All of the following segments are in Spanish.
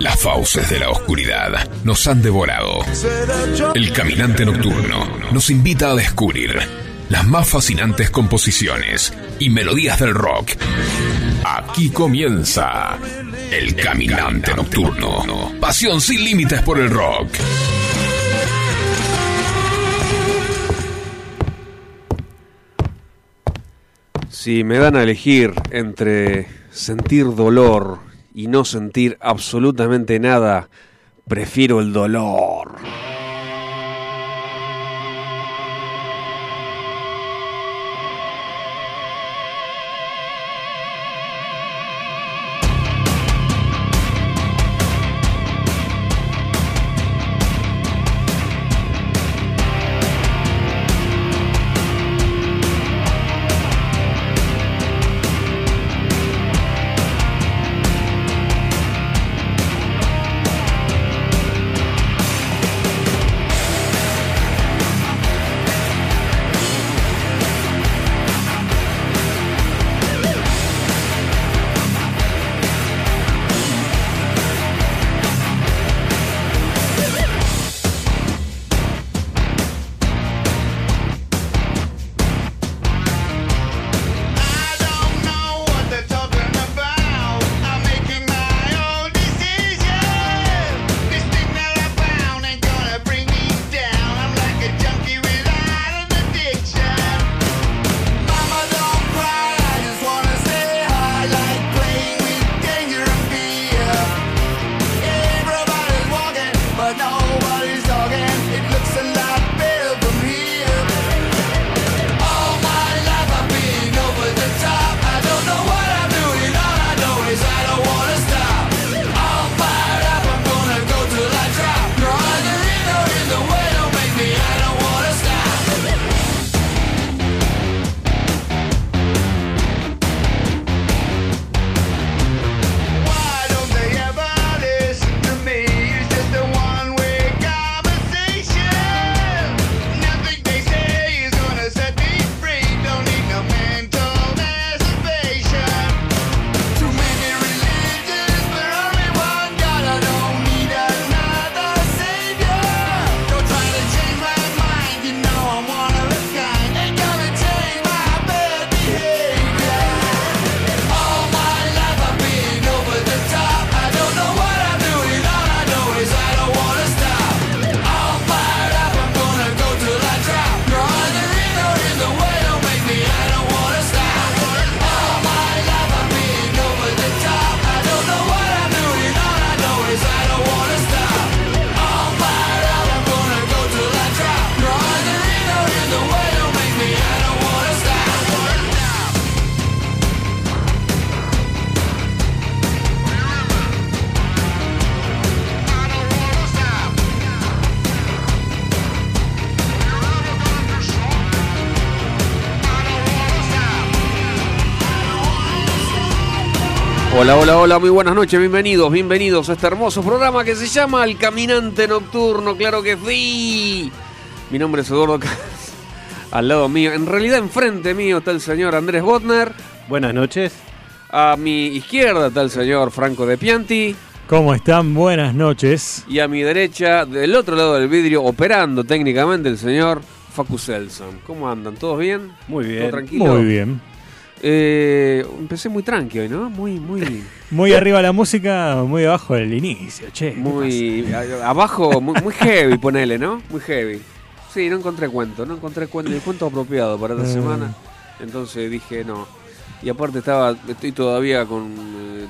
Las fauces de la oscuridad nos han devorado. El caminante nocturno nos invita a descubrir las más fascinantes composiciones y melodías del rock. Aquí comienza El Caminante Nocturno. Pasión sin límites por el rock. Si me dan a elegir entre sentir dolor y no sentir absolutamente nada, prefiero el dolor. Hola, hola, hola, muy buenas noches, bienvenidos, bienvenidos a este hermoso programa que se llama El Caminante Nocturno, claro que sí. Mi nombre es Eduardo Cas, al lado mío, en realidad enfrente mío está el señor Andrés Botner, Buenas noches. a mi izquierda está el señor Franco de Pianti ¿Cómo están? Buenas noches. y a mi derecha, del otro lado del vidrio, operando técnicamente el señor Facu Selson. ¿Cómo andan? ¿Todos bien? Muy ¿Todo bien. tranquilo? Muy bien. Eh, empecé muy tranqui hoy, ¿no? Muy, muy... Muy arriba la música, muy abajo el inicio, che. ¿qué Muy a- abajo, muy, muy heavy, ponele, ¿no? Muy heavy. Sí, no encontré cuento, no encontré cuento, el cuento apropiado para esta Eh. semana. Entonces dije no. Y aparte estaba, estoy todavía con, eh,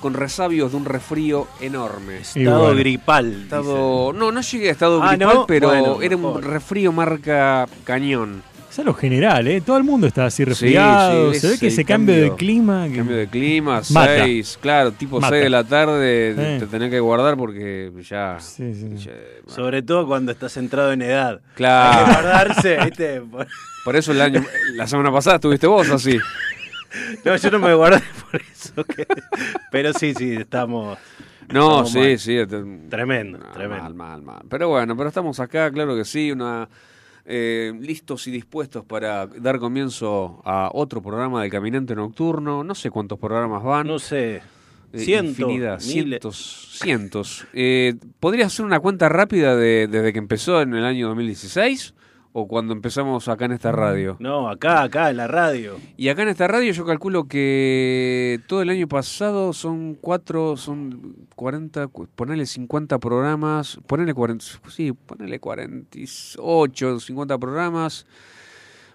con resabios de un resfrío enorme. Estado bueno. gripal. Estado, no, no llegué a estado Ah, gripal, ¿no? pero Bueno, era un resfrío marca cañón. Es a lo general, ¿eh? Todo el mundo está así resfriado. sí, se ve que ese cambio, cambio. de clima. que- Cambio de clima, Mata. 6, claro, tipo Mata. 6 de la tarde, Eh. te tenés que guardar porque ya... Sí, sí. ya- Sobre todo cuando estás entrado en edad. Hay que Claro. guardarse, ¿viste? Por eso el año, la semana pasada estuviste vos así. No, yo no me guardé por eso. que- Pero sí, sí, estamos. No, Estamos sí, mal. sí. te- Tremendo, no, tremendo. Mal, mal, mal. Pero bueno, pero estamos acá, claro que sí, una eh, listos y dispuestos para dar comienzo a otro programa de Caminante Nocturno. No sé cuántos programas van. No sé. eh, Cientos, infinidad, cientos, cientos. Eh, ¿Podrías hacer una cuenta rápida de, desde que empezó en el año 2016 o cuando empezamos acá en esta radio? No, acá, acá, en la radio. Y acá en esta radio yo calculo que todo el año pasado son cuatro, son 40, cu- ponele 50 programas, ponele 40, sí, ponele 48, 50 programas,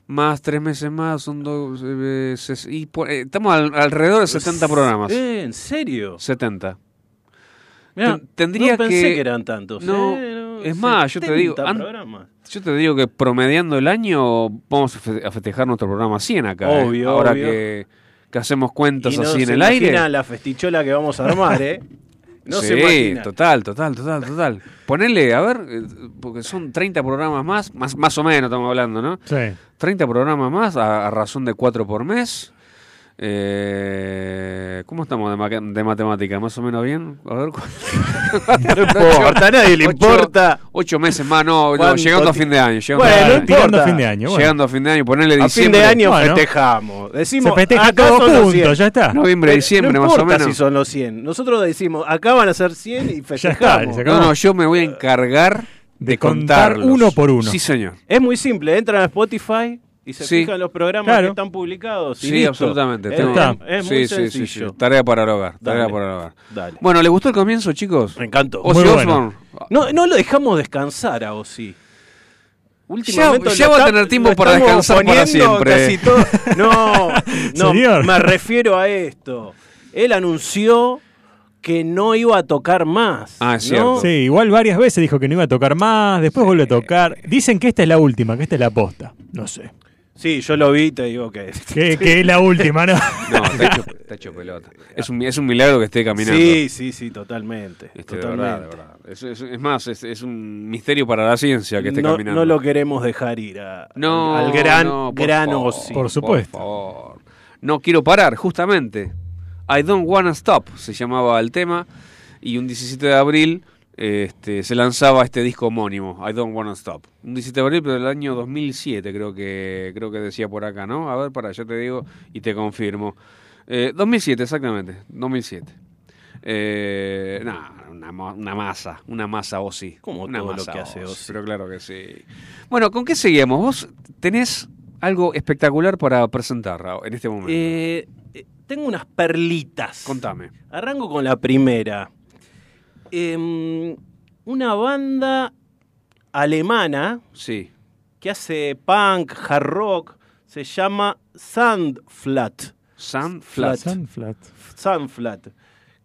más tres meses más, son dos, eh, ses- y eh, estamos al- alrededor de 70 programas. Eh, ¿En serio? 70. Mirá, Ten- tendría no pensé que- que, eran tantos. No, eh, es más, yo te digo, 70 an- programas. Yo te digo que promediando el año vamos a fe- a festejar nuestro programa 100 acá. ¿eh? Obvio, Ahora obvio. Que, que hacemos cuentas Y no así en se el aire. la festichola que vamos a armar, ¿eh? No sí, se imagina. total, total, total, total. Ponele, a ver, eh, porque son 30 programas más, más, más o menos estamos hablando, ¿no? Sí. 30 programas más a, a razón de 4 por mes. Eh, ¿Cómo estamos de, ma- de matemática? ¿Más o menos bien? A ver, No importa, a nadie le Ocho- importa. Ocho meses más, no, no, ¿Cuánto llegando a fin de año. Llegando, Bueno, a, no importa. fin de año. bueno. llegando a fin de año, ponerle A fin diciembre. de año Bueno. festejamos. Decimos, Se festeja acá todo son los 100. junto, ya está. Noviembre, diciembre, no más o menos. si son los 100. Nosotros decimos, acá van a ser 100 y festejamos. No, no, yo me voy a encargar de, De contar contarlos. uno por uno. Sí, señor. Es muy simple, entran a Spotify y se Sí. fijan los programas Claro. que están publicados. y Sí, listo. absolutamente. Es, Tengo- está. es sí, muy sí, sí, sencillo. sí. Tarea para el hogar. Tarea Dale. para el hogar. Dale. Bueno, ¿le gustó el comienzo, chicos? Me encantó. Ozzy Muy bueno. No, no lo dejamos descansar a Ozzy. Ya- lo ya va a tener tiempo para descansar para siempre. casi todo- No, no, Señor. me refiero a esto. Él anunció que no iba a tocar más. Ah, es ¿no? cierto. Sí, igual varias veces dijo que no iba a tocar más, después vuelve a tocar. Dicen que esta es la última, que esta es la posta. No sé. Sí, yo lo vi y te digo que. Que, que es la última, ¿no? No, está hecho, está hecho pelota. Es un, es un milagro que esté caminando. Sí, sí, sí, totalmente. Este, de verdad, de verdad. Es, es- es más, es, es un misterio para la ciencia que esté no, caminando. no lo queremos dejar ir a- No, al gran, no, por gran favor, Ozzy. Por supuesto. favor. No quiero parar, justamente. I don't wanna stop se llamaba el tema. Y un 17 de abril este, se lanzaba este disco homónimo, I don't wanna stop. Un 17 de abril, pero del año 2007, creo que, creo que decía por acá, ¿no? A ver, para, yo te digo y te confirmo. Eh, 2007, exactamente, 2007. Eh, nah, una, ma- una masa, una masa Ozzy. Como una todo lo que hace Ozzy. Pero claro que sí. Bueno, ¿con qué seguimos? Vos tenés algo espectacular para presentar en este momento. Eh, eh, tengo unas perlitas. Contame. Arranco con la primera. Em, una banda alemana Sí. que hace punk, hard rock, se llama Sandflat. Sunflat. Sunflat. Sandflat.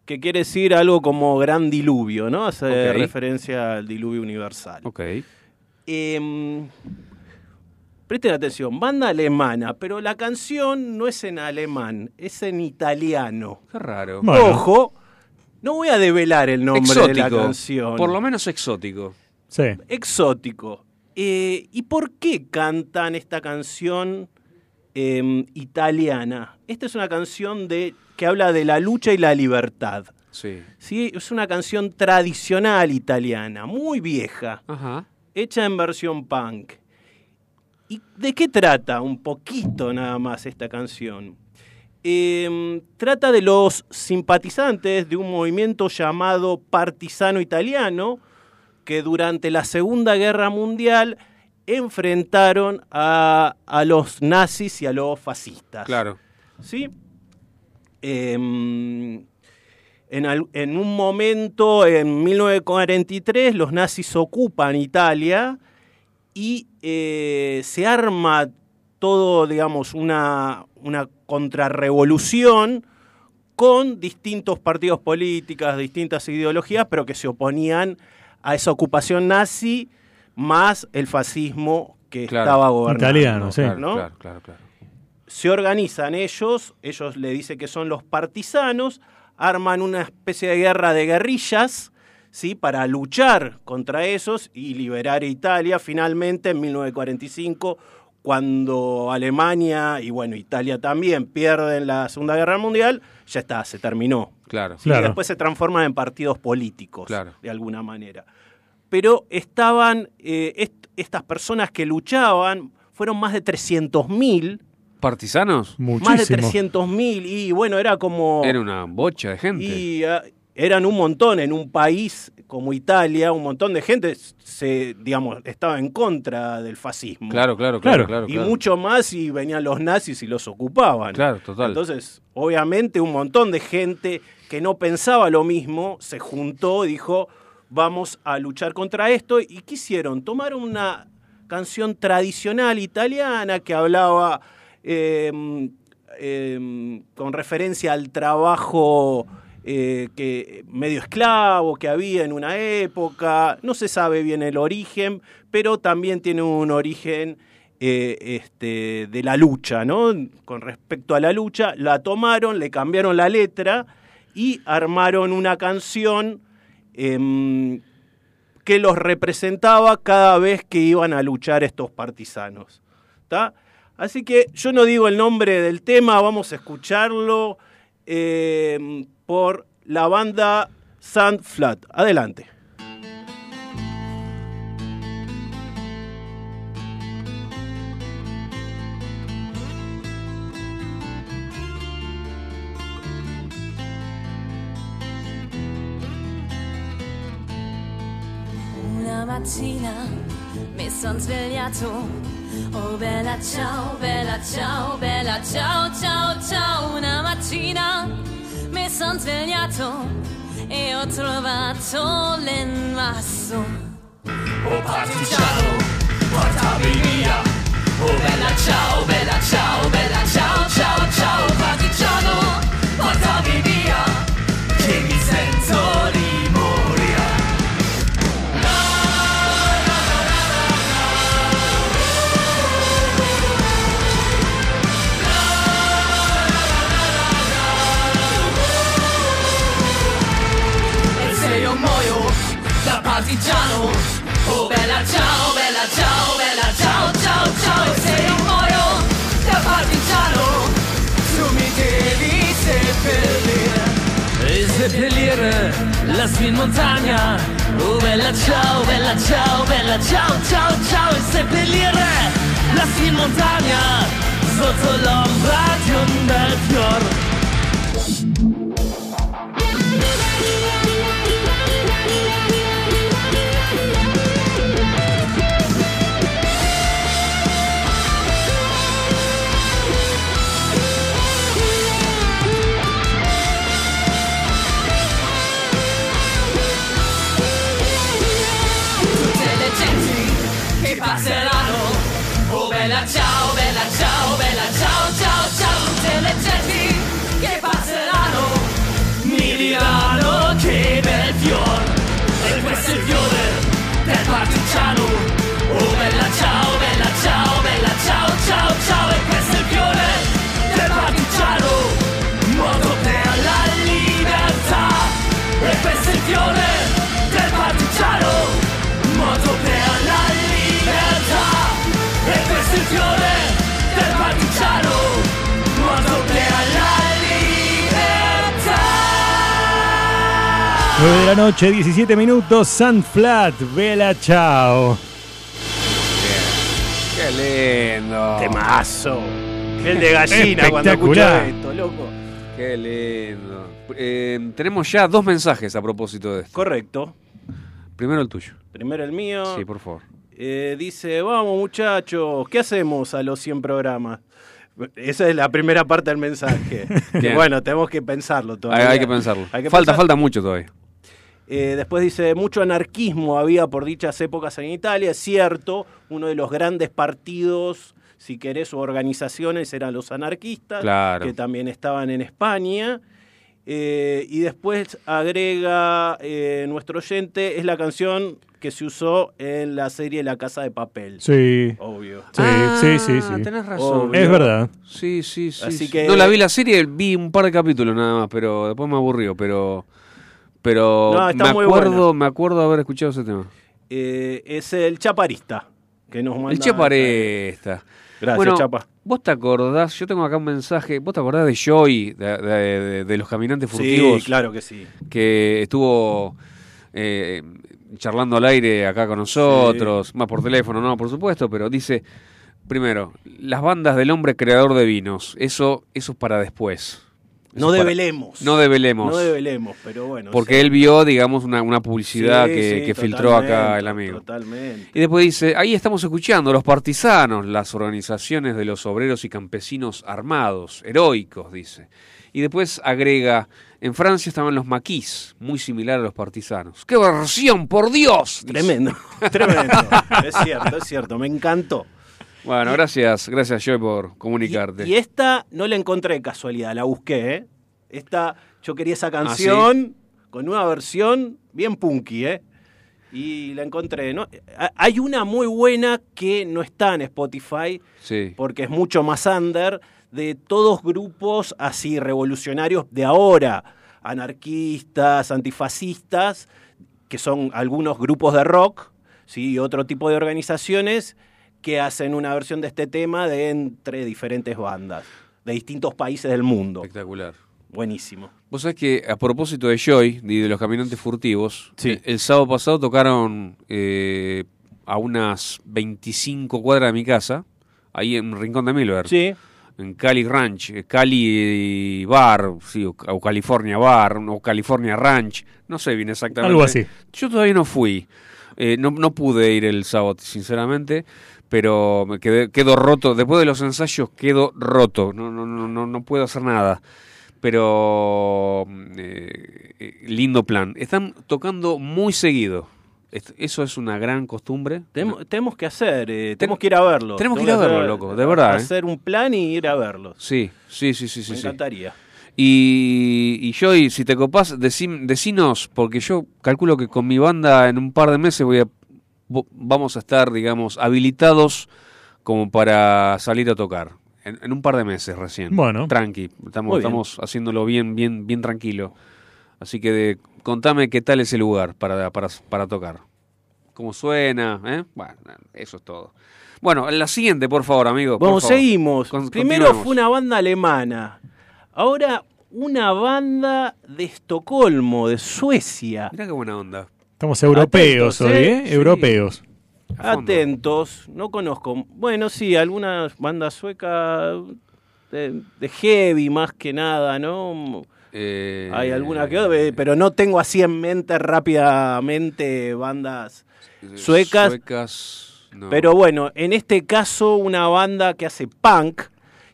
Que quiere decir algo como gran diluvio, ¿no? Hace referencia al diluvio universal. Ok. Em, presten atención, banda alemana, pero la canción no es en alemán, es en italiano. Qué raro. Bueno. Ojo, no voy a develar el nombre exótico. de la canción. Por lo menos exótico. Sí. Exótico. Eh, ¿Y por qué cantan esta canción em, italiana? Esta es una canción de, que habla de la lucha y la libertad. Sí. ¿sí? Es una canción tradicional italiana, muy vieja. Ajá. hecha en versión punk. ¿Y de qué trata un poquito nada más esta canción? Eh, trata de los simpatizantes de un movimiento llamado Partisano Italiano, que durante la Segunda Guerra Mundial enfrentaron a, a los nazis y a los fascistas. Claro. ¿sí? Em, en, al- en un momento, en 1943, los nazis ocupan Italia y eh, se arma todo, digamos, una, una contrarrevolución con distintos partidos políticos, distintas ideologías, pero que se oponían a esa ocupación nazi más el fascismo que Claro. estaba gobernando. Italiano, sí. Claro, ¿no? claro, claro, claro. se organizan ellos, ellos le dicen que son los partisanos, arman una especie de guerra de guerrillas, ¿sí? Para luchar contra esos y liberar a Italia. Finalmente, en 1945, cuando Alemania y bueno, Italia también pierden la Segunda Guerra Mundial, ya está, se terminó. Claro. ¿sí? Claro. Y después se transforman en partidos políticos, Claro. de alguna manera. Pero estaban, eh, est- estas personas que luchaban, fueron más de 300.000 ¿Partisanos? Muchísimo. Más de 300.000 y bueno, era como... Era una bocha de gente. Y ah, eran un montón en un país como Italia, un montón de gente se, digamos, estaba en contra del fascismo. Claro, claro, claro, Claro. y claro. mucho más y venían los nazis y los ocupaban. Claro, total. Entonces, obviamente, un montón de gente que no pensaba lo mismo se juntó y dijo, vamos a luchar contra esto. ¿Y qué hicieron? Tomaron una canción tradicional italiana que hablaba eh, eh, con referencia al trabajo eh, que medio esclavo que había en una época. No se sabe bien el origen, pero también tiene un origen eh, este, de la lucha, ¿no? Con respecto a la lucha, la tomaron, le cambiaron la letra y armaron una canción em, que los representaba cada vez que iban a luchar estos partisanos. Así que yo no digo el nombre del tema, vamos a escucharlo em, por la banda Sand Flat. Adelante. Una mattina mi son svegliato. Oh bella ciao, bella ciao, bella ciao, ciao, ciao. Una mattina mi son svegliato e ho trovato l'invaso. Oh partigiano, portami via. Oh bella ciao, bella ciao, bella ciao, ciao, ciao. Partigiano, portami via. Che mi sento di partigiano. Oh bella ciao, bella ciao, bella ciao, ciao, ciao. E se io muoio da partigiano Tu mi devi seppellire. E seppellire lassù in montagna Oh bella ciao, bella ciao, bella ciao, ciao, ciao. E seppellire lassù in montagna Sotto l'ombra di un bel fior partigiano. Oh bella ciao, bella ciao, bella ciao, ciao, ciao, e questo è il fiore del partigiano. Moto per la libertà, e questo è il fiore del partigiano. Moto per la libertà, e questo è il fiore 9 de la noche, 17 minutos, Sand Flat, Vela Chao. Qué lindo. Temazo. El de gallina cuando Espectacular. esto, loco. Qué lindo. Eh, tenemos ya dos mensajes a propósito de esto. Correcto. Primero el tuyo. Primero el mío. Sí, por favor. Eh, dice, vamos muchachos, ¿qué hacemos a los 100 programas? Esa es la primera parte del mensaje. Bueno, tenemos que pensarlo Hay, todavía. hay que pensarlo. Hay que falta, pensar- falta mucho todavía. Eh, después dice, mucho anarquismo había por dichas épocas en Italia. Es cierto, uno de los grandes partidos, si querés, o organizaciones eran los anarquistas, Claro. que también estaban en España. Eh, y después agrega eh, nuestro oyente, es la canción que se usó en la serie La Casa de Papel. Sí, Obvio. sí, sí, sí, sí. Ah, Tenés razón. Obvio. Es verdad. Sí, sí, sí. Así sí. que- No la vi la serie, vi un par de capítulos nada más, pero después me aburrió, pero pero No, me acuerdo, me acuerdo haber escuchado ese tema. Eh, es el chaparista que nos manda. El Chaparesta. Gracias, bueno, Chapa. ¿Vos te acordás? Yo tengo acá un mensaje. ¿Vos te acordás de Joy, de, de- de- de los caminantes furtivos? Sí, claro que sí. Que estuvo eh, charlando al aire acá con nosotros, más por teléfono, no, por supuesto, pero dice: primero, las bandas del hombre creador de vinos, eso, eso es para después. No develemos. No develemos. No develemos, pero bueno. porque él vio, digamos, una, una publicidad Sí, que, sí, que filtró acá el amigo. Totalmente. Y después dice, ahí estamos escuchando los partisanos, las organizaciones de los obreros y campesinos armados, heroicos, dice. Y después agrega, en Francia estaban los maquis, muy similar a los partisanos. ¡Qué versión, por Dios! Tremendo, tremendo. es cierto, es cierto, me encantó. Bueno, gracias, gracias Joy por comunicarte. y esta no la encontré de casualidad, la busqué, ¿eh? Esta, yo quería Ah, esa canción con una versión bien punky, ¿eh? Y la encontré, ¿no? Ha- Hay una muy buena que no está en Spotify, Sí. porque es mucho más under, de todos grupos así revolucionarios de ahora, anarquistas, antifascistas, que son algunos grupos de rock, ¿sí? y otro tipo de organizaciones que hacen una versión de este tema de entre diferentes bandas, de distintos países del mundo. Espectacular. Buenísimo. Vos sabés que a propósito de Joy y de los caminantes furtivos, Sí. el, el sábado pasado tocaron eh, a unas 25 cuadras de mi casa, ahí en Rincón de Miller, Sí, en Cali Ranch, eh, Cali Bar, sí, o, o California Bar, o California Ranch, no sé bien exactamente. Algo así. Yo todavía no fui, eh, no, no pude ir el sábado, sinceramente, pero me quedé, quedo roto, después de los ensayos quedo roto, no, no, no, no, no puedo hacer nada. Pero eh, eh, lindo plan. Están tocando muy seguido. Es- Eso es una gran costumbre. tenemos, tenemos que hacer, eh, tenemos que ir a verlo. tenemos que ir a verlo, hacer- loco, de verdad, ¿eh? Hacer un plan y ir a verlos. Sí, sí, sí, sí, sí. Me sí. encantaría. Y, y Joy, si te copás, decim- decinos, porque yo calculo que con mi banda en un par de meses voy a, vamos a estar, digamos, habilitados como para salir a tocar. En, en un par de meses recién. Bueno. Tranqui, estamos, estamos haciéndolo bien, bien, bien tranquilo. Así que de- contame qué tal es el lugar para, para, para tocar. ¿Cómo suena? ¿eh? Bueno, eso es todo. Bueno, la siguiente, por favor, amigo. favor. seguimos. Con- Primero fue una banda alemana. Ahora una banda de Estocolmo, de Suecia. Mirá qué buena onda. Estamos europeos Atentos, hoy, ¿eh? ¿eh? Sí. Europeos. Atentos, no conozco. Bueno, sí, algunas bandas suecas de, de heavy más que nada, ¿no? Eh, Hay alguna que otra, eh, pero no tengo así en mente rápidamente bandas suecas. Suecas, no. Pero bueno, en este caso una banda que hace punk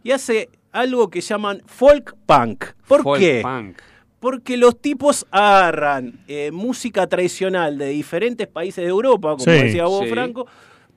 y hace algo que llaman folk punk. ¿Por Folk qué? punk. Porque los tipos agarran eh, música tradicional de diferentes países de Europa, como Sí. decía vos, Sí. Franco,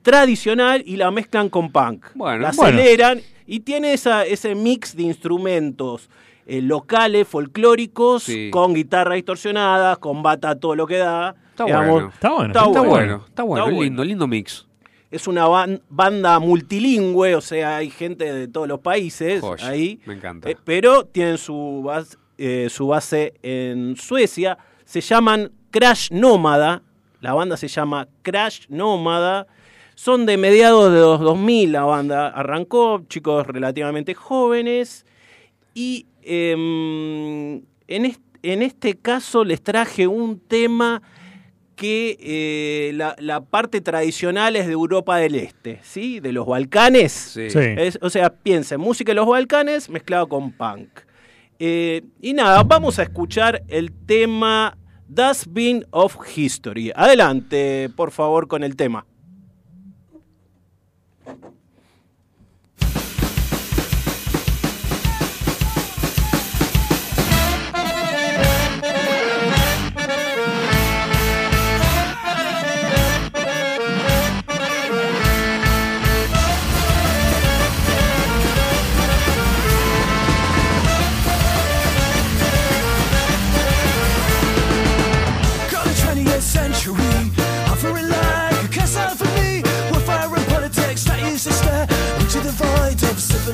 tradicional y la mezclan con punk. Bueno, la bueno. aceleran y tiene esa, ese mix de instrumentos eh, locales, folclóricos, Sí. con guitarras distorsionadas, con bata todo lo que da. Está bueno. Está bueno. Está Está bueno. bueno, está bueno, Está bueno. lindo, lindo mix. Es una ban- banda multilingüe, o sea, hay gente de todos los países ahí. me encanta. Eh, pero tienen su base, eh, su base en Suecia. Se llaman Crash Nómada. La banda se llama Crash Nómada. Son de mediados de los 2000 la banda. Arrancó, chicos relativamente jóvenes. Y em, en, est- en este caso les traje un tema que eh, la, la parte tradicional es de Europa del Este, ¿sí? De los Balcanes. Sí. Sí. Es- o sea, piensen, música de los Balcanes mezclado con punk. Eh, y nada, vamos a escuchar el tema Dustbin of History. Adelante, por favor, con el tema.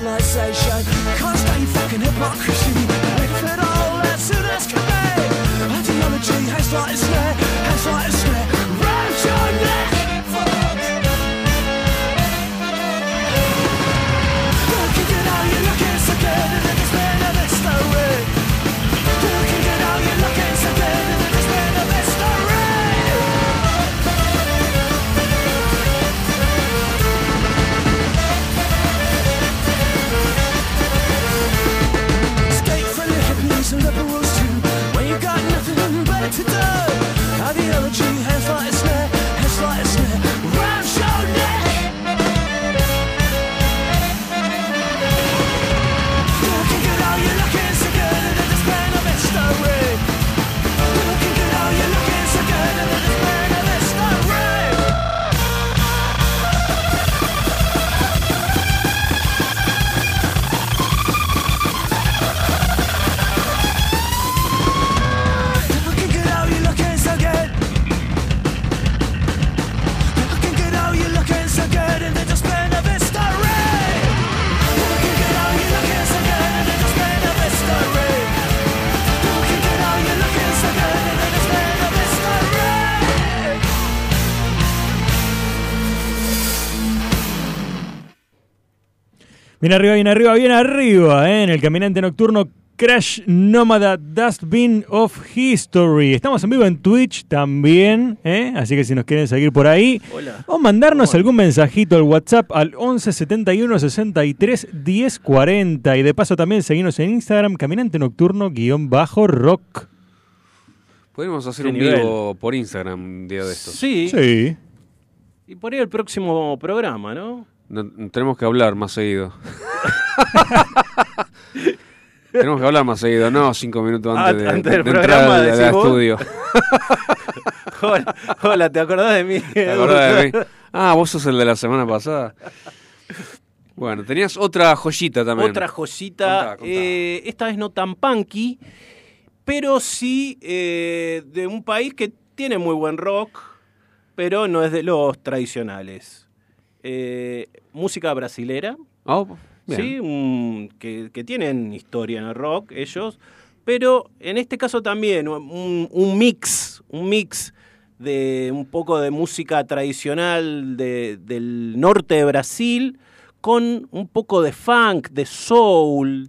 Civilization. Can't stand fucking hypocrisy. Make it all as soon as can be. Ideology hangs like a snare, to die. Bien arriba, bien arriba, bien arriba, ¿eh? en el caminante nocturno Crash Nómada Dustbin of History. Estamos en vivo en Twitch también, ¿eh? así que si nos quieren seguir por ahí, Hola. o mandarnos algún mensajito al WhatsApp al 11 71 63 10 40. Y de paso también seguirnos en Instagram, caminante nocturno guion bajo rock. Podríamos hacer Qué un nivel. vivo por Instagram un día de estos. Sí. Sí. Y por ahí el próximo programa, ¿no? No- tenemos que hablar más seguido. tenemos que hablar más seguido, no cinco minutos Ah, antes, de, antes del de entrar programa, al estudio. Hola, hola, ¿te acordás de mí? ¿Te acordás de mí? Ah, vos sos el de la semana pasada. Bueno, tenías otra joyita también. Otra joyita, Contá, contá. eh, esta vez no tan punky, pero sí eh, de un país que tiene muy buen rock, pero no es de los tradicionales. Eh, música brasilera, Oh. ¿sí? Que, que tienen historia en el rock ellos, pero en este caso también un, un mix, un mix de un poco de música tradicional de- del norte de Brasil con un poco de funk, de soul.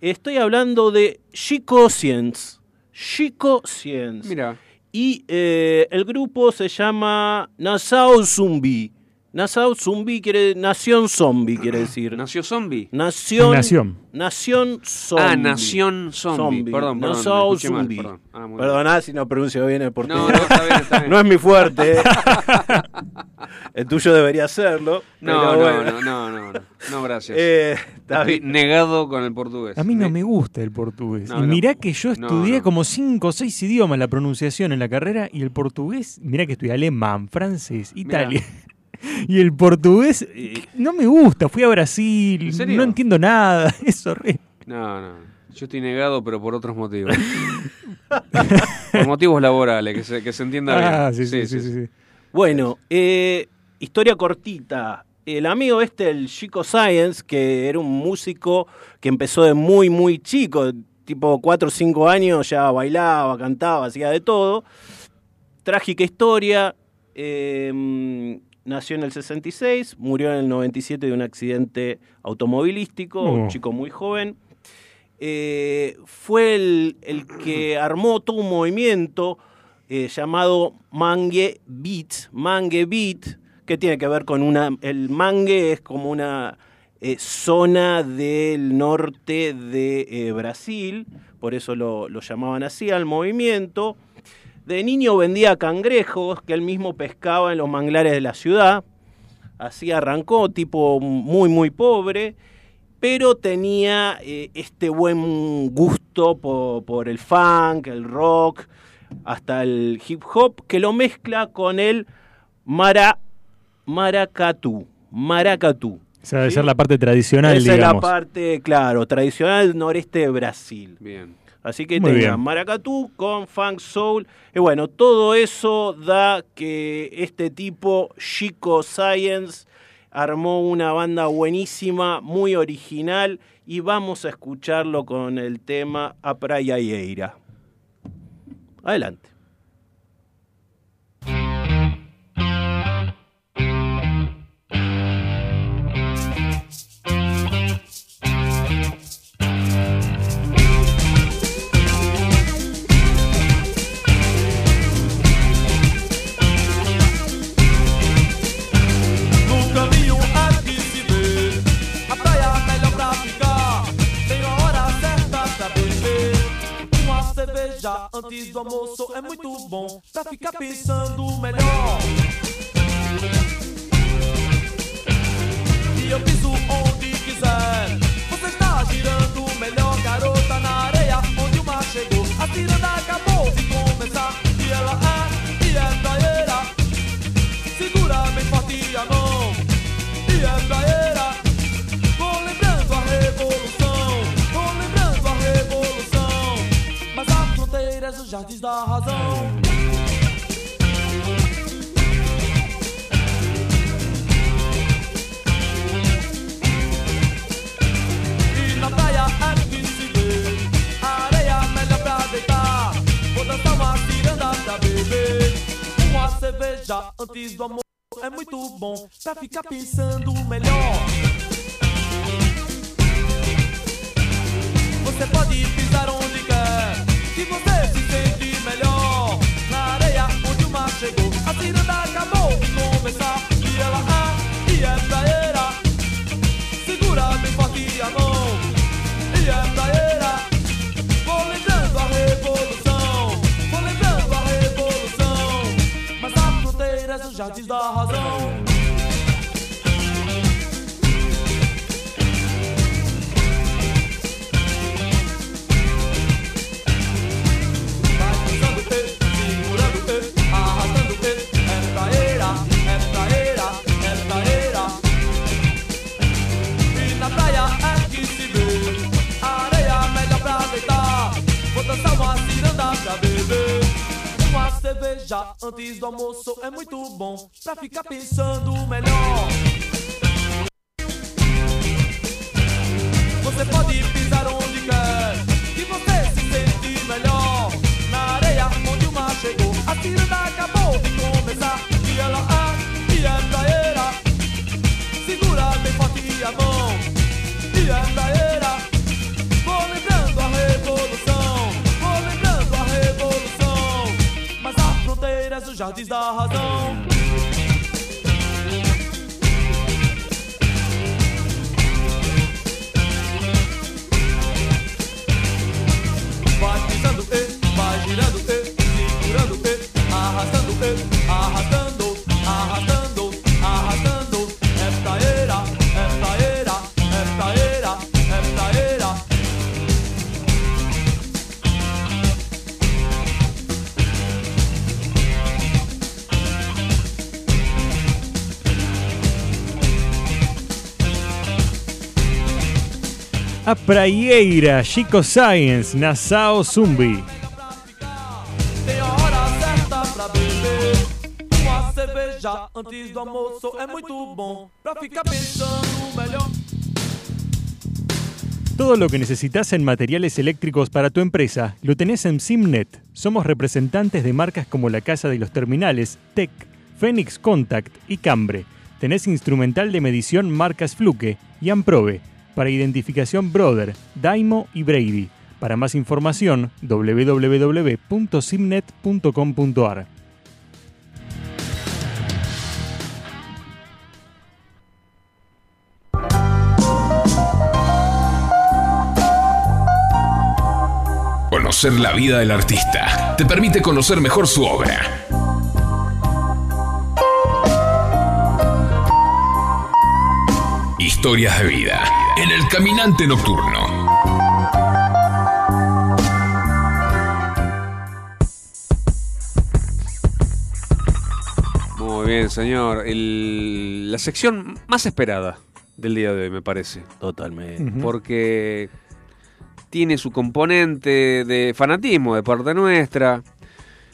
Estoy hablando de Chico Science. Chico Science. Mira, Y eh, el grupo se llama Nassau Zumbi. Nassau Zumbi quiere Nación Zombie, quiere decir. nació zombie. Nación. Nación. Nación Zombie. Ah, Nación Zombie. Perdón, perdón, Nassau escuché mal, Zumbi. perdón. Ah, bien. Perdoná si no pronuncio bien el portugués. No, no, está bien, está bien. No es mi fuerte. eh. el tuyo debería serlo. No, no, bueno. no, no, no, no, no, gracias. Eh, está bien. negado con el portugués. A mí no me gusta el portugués. No, y no. mirá que yo No, estudié no. como cinco o seis idiomas la pronunciación en la carrera y el portugués, mirá que estudié alemán, francés, italiano. Y el portugués Y- no me gusta. Fui a Brasil, ¿En serio? no entiendo nada. Es horrible. No, no. Yo estoy negado, pero por otros motivos. por motivos laborales, que se, que se entienda bien. Ah, sí, sí, sí, sí, sí. Bueno, eh, historia cortita. El amigo este, el Chico Science, que era un músico que empezó de muy, muy chico, tipo 4 o 5 años, ya bailaba, cantaba, hacía de todo. Trágica historia. eh, nació en el 66, murió en el 97 de un accidente automovilístico, un chico muy joven. Eh, fue el, el que armó todo un movimiento eh, llamado Mangue Beat, Mangue Beat, que tiene que ver con una, el Mangue es como una eh, zona del norte de Brasil, por eso lo, lo llamaban así al movimiento. De niño vendía cangrejos que él mismo pescaba en los manglares de la ciudad. Así arrancó, tipo muy, muy pobre, pero tenía eh, este buen gusto po- por, el funk, el rock, hasta el hip hop, que lo mezcla con el mara, maracatú. Maracatú. Esa debe ¿sí? ser la parte tradicional, Esa es la digamos. parte, claro, tradicional del noreste de Brasil. Bien. Así que Muy tenía bien. maracatú con funk soul. Y bueno, todo eso da que este tipo, Chico Science, armó una banda buenísima, muy original. Y vamos a escucharlo con el tema A Praia Eira. Adelante. Antes do almoço é muito bom Pra ficar pensando melhor. E eu piso onde quiser Você está girando melhor artes da razão. E na praia é difícil ver areia melhor pra deitar. Vou dançar uma ciranda pra beber, uma cerveja antes do amor. É muito bom pra ficar pensando melhor. Você pode pisar onde quer e você se sente melhor. Na areia onde o mar chegou, a cidade acabou de começar. E ela ah, e é praeira. Segura bem forte a mão. E é praeira. Vou lembrando a revolução. Vou lembrando a revolução. Mas há fronteiras é nos jardins da razão. Dançar uma ciranda pra beber. Uma cerveja antes do almoço é muito bom pra ficar pensando melhor. Você pode pisar onde jardins da razão. Vai pisando, e, vai girando, e, segurando, e, arrastando, e, arrastando, A Praieira, Chico Science, Nassau Zumbi. Pensando melhor. Todo lo que necesitas en materiales eléctricos para tu empresa lo tenés en Simnet. Somos representantes de marcas como la Casa de los Terminales, Tech, Phoenix Contact y Cambre. Tenés instrumental de medición marcas Fluke y Amprobe. Para identificación Brother, Daimo y Brady. Para más información, www.simnet.com.ar. Conocer la vida del artista te permite conocer mejor su obra. Historias de vida en el caminante nocturno. Muy bien, señor. El- la sección más esperada del día de hoy, me parece. Totalmente. Porque tiene su componente de fanatismo de parte nuestra.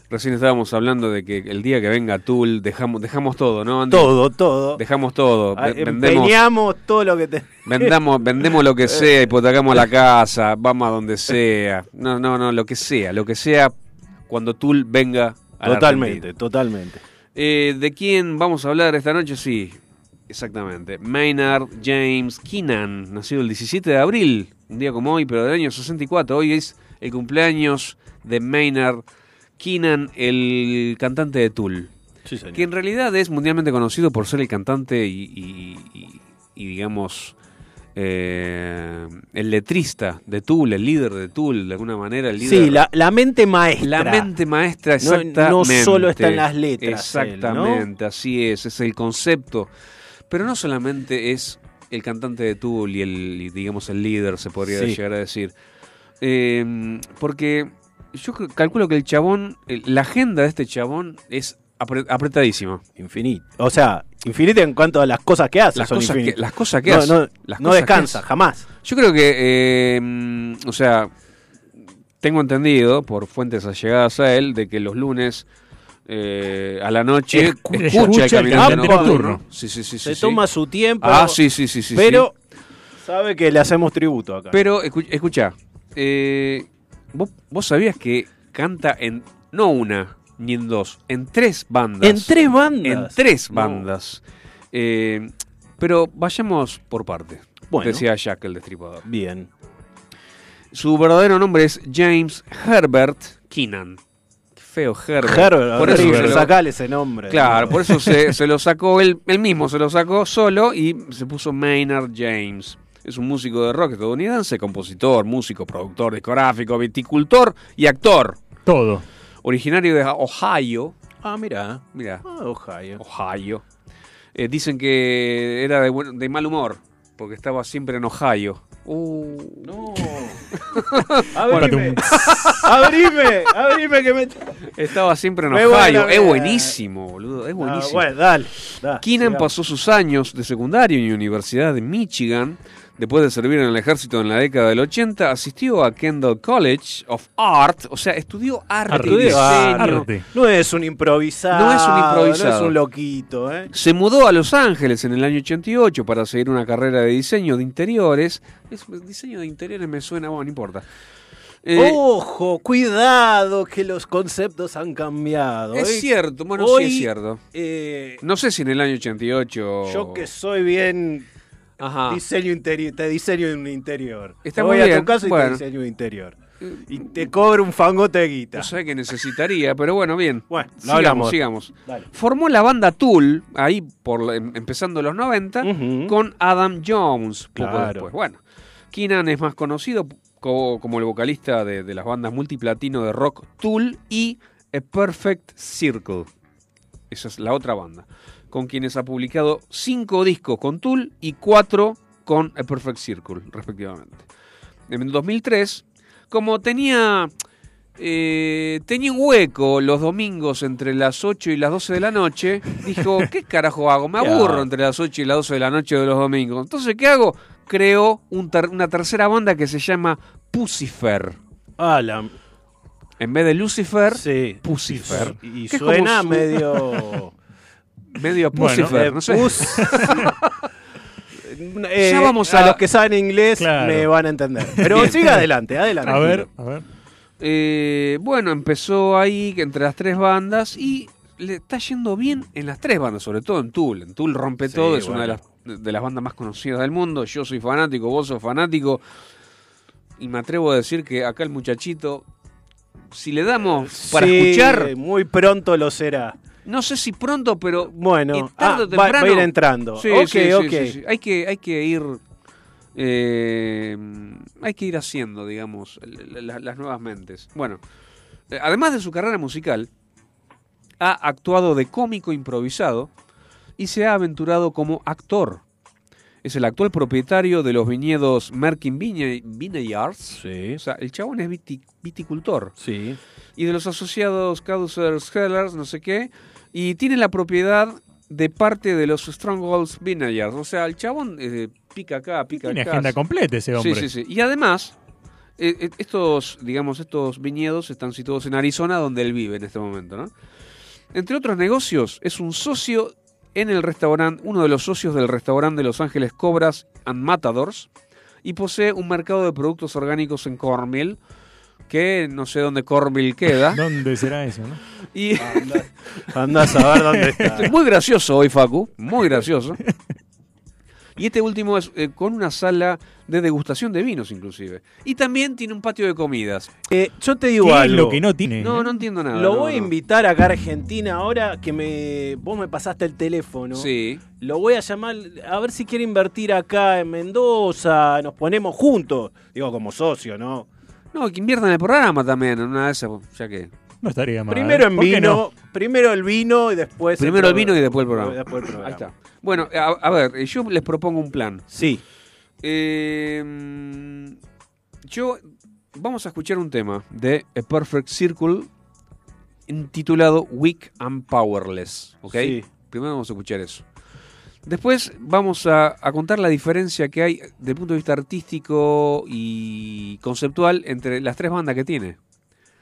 Recién estábamos hablando de que el día que venga Tool dejamos, dejamos todo, ¿no? Andy? Todo, todo. Dejamos todo. Ah, Ve- vendemos, todo lo que te... vendamos, vendemos lo que sea, hipotecamos la casa, vamos a donde sea. No, no, no, lo que sea, lo que sea cuando Tool venga a la Totalmente, Argentina. totalmente. Eh, ¿De quién vamos a hablar esta noche? Sí, exactamente. Maynard James Keenan, nacido el 17 de abril, un día como hoy, pero del año 64. Hoy es el cumpleaños de Maynard Keenan, el cantante de Tool. Sí, señor. Que en realidad es mundialmente conocido por ser el cantante y, y- y- y, digamos, eh, el letrista de Tool, el líder de Tool, de alguna manera. El líder Sí, la, la mente maestra. la mente maestra, No- exactamente. no solo está en las letras, él, ¿no? Exactamente, así es, es el concepto. Pero no solamente es el cantante de Tool y el, y, digamos, el líder, se podría Sí. llegar a decir. Eh, porque yo calculo que el chabón, el- la agenda de este chabón es apre- apretadísima. Infinito. O sea, infinito en cuanto a las cosas que hace. Las son cosas que, las cosas que no, hace. no, las no cosas descansa, jamás. Yo creo que, eh, o sea, tengo entendido por fuentes allegadas a él de que los lunes eh, a la noche Escucha- escucha, el caminante nocturno. Sí, sí, sí, Se sí, toma su tiempo. Ah, sí, sí, sí, sí. pero sí. sabe que le hacemos tributo acá. Pero escu- escucha, eh, ¿vos, vos sabías que canta en no una ni en dos, en tres bandas. en tres bandas. En tres No. bandas. Eh, pero vayamos por parte. Bueno. Decía Jack el destripador. Bien. Su verdadero nombre es James Herbert Keenan. Qué feo, Herbert. Herbert, por eso horrible, lo- sacale ese nombre. Claro, por eso se, se lo sacó él, él mismo, se lo sacó solo y se puso Maynard James. Es un músico de rock estadounidense, compositor, músico, productor discográfico, viticultor y actor. Todo. Originario de Ohio, Ah, mira. Mira, Ah, Ohio. Ohio. Eh, dicen que era de, buen- de mal humor, porque estaba siempre en Ohio. Uh. No. abrime. abrime. Abrime que me. Estaba siempre en Ohio. buena, es buenísimo, boludo. Es Ah, buenísimo. bueno, dale. dale, Keenan sigamos. pasó sus años de secundario en la Universidad de Michigan. Después de servir en el ejército en la década del 80, asistió a Kendall College of Art, o sea, estudió arte, Arte. y diseño. Arte. No es un improvisado. No es un improvisado. No es un loquito, ¿eh? Se mudó a Los Ángeles en el año 88 para seguir una carrera de diseño de interiores. Es, diseño de interiores me suena, bueno, no importa. Eh, Ojo, cuidado que los conceptos han cambiado. es Hoy- cierto, bueno, hoy, sí es cierto. eh, No sé si en el año 88... Yo que soy bien Ajá. diseño interior, te diseño un interior. Está Te voy muy a tu casa y bueno. te diseño un interior. Y te cobro un fangote de guita. No sé qué necesitaría, pero bueno, bien. Bueno, lo sigamos, hablamos. sigamos. Dale. Formó la banda Tool, ahí por em- empezando los 90, Ujú. con Adam Jones, poco Claro. después. Bueno, Keenan es más conocido co- como el vocalista de, de las bandas multiplatino de rock Tool y A Perfect Circle. Esa es la otra banda, con quienes ha publicado cinco discos con Tool y cuatro con A Perfect Circle, respectivamente. En 2003, como tenía eh, tenía un hueco los domingos entre las 8 y las 12 de la noche. Dijo, ¿qué carajo hago? Me ¿Qué aburro entre las 8 y las 12 de la noche de los domingos. Entonces, ¿qué hago? Creó un ter- una tercera banda que se llama Pucifer. La- En vez de Lucifer, sí. Pucifer. Y suena su- medio. medio Bueno, Pucifer, eh, no sé. pus- Eh, Ya vamos a... a- los que saben inglés Claro. me van a entender. Pero Bien. siga adelante, adelante. A ver, a ver. Eh, bueno, empezó ahí entre las tres bandas y le está yendo bien en las tres bandas, sobre todo en Tool. En Tool rompe Sí, todo, es una de bueno. las, de las bandas más conocidas del mundo. Yo soy fanático, vos sos fanático. Y me atrevo a decir que acá el muchachito, si le damos para Sí, escuchar, Muy pronto lo será. No sé si pronto, pero Bueno, tarde ah, o va, temprano. va a ir entrando. Sí, ok, sí, sí, ok. sí, sí. Hay que, hay que ir. eh, hay que ir haciendo, digamos, la- la- las nuevas mentes. Bueno, eh, además de su carrera musical, ha actuado de cómico improvisado y se ha aventurado como actor. Es el actual propietario de los viñedos Merkin Vine- Vineyards. Sí, O sea, el chabón es viti- viticultor sí. y de los asociados Caducers Hellers, no sé qué, y tiene la propiedad de parte de los Strongholds Vineyards. O sea, el chabón eh, pica acá, pica Tiene acá. agenda completa ese hombre. Sí, sí, sí. Y además, eh, eh, estos, digamos, estos viñedos están situados en Arizona, donde él vive en este momento, ¿no? Entre otros negocios, es un socio en el restaurante, uno de los socios del restaurante de Los Ángeles Cobras and Matadors, y posee un mercado de productos orgánicos en Cornville, que no sé dónde Cornville queda. ¿Dónde será eso, no? Y Anda a saber dónde está. muy gracioso hoy, Facu, muy gracioso. Y este último es eh, con una sala de degustación de vinos, inclusive. Y también tiene un patio de comidas. Eh, yo te digo ¿Qué es algo. lo que no tiene? No, no entiendo nada. Lo no, voy a invitar acá a Argentina ahora que me vos me pasaste el teléfono. Sí. Lo voy a llamar a ver si quiere invertir acá en Mendoza, nos ponemos juntos. Digo, como socio, ¿no? No, que inviertan en el programa también, en una de esas, ya que... No estaría mal. Primero en ¿Por qué vino, primero el vino y después Primero el vino y después el programa. Después el programa. Ahí está. Bueno, a, a ver, yo les propongo un plan. Sí. Eh, mm, yo vamos a escuchar un tema de A Perfect Circle intitulado Weak and Powerless, ¿ok? Sí. Primero vamos a escuchar eso. Después vamos a, a contar la diferencia que hay desde el punto de vista artístico y conceptual entre las tres bandas que tiene.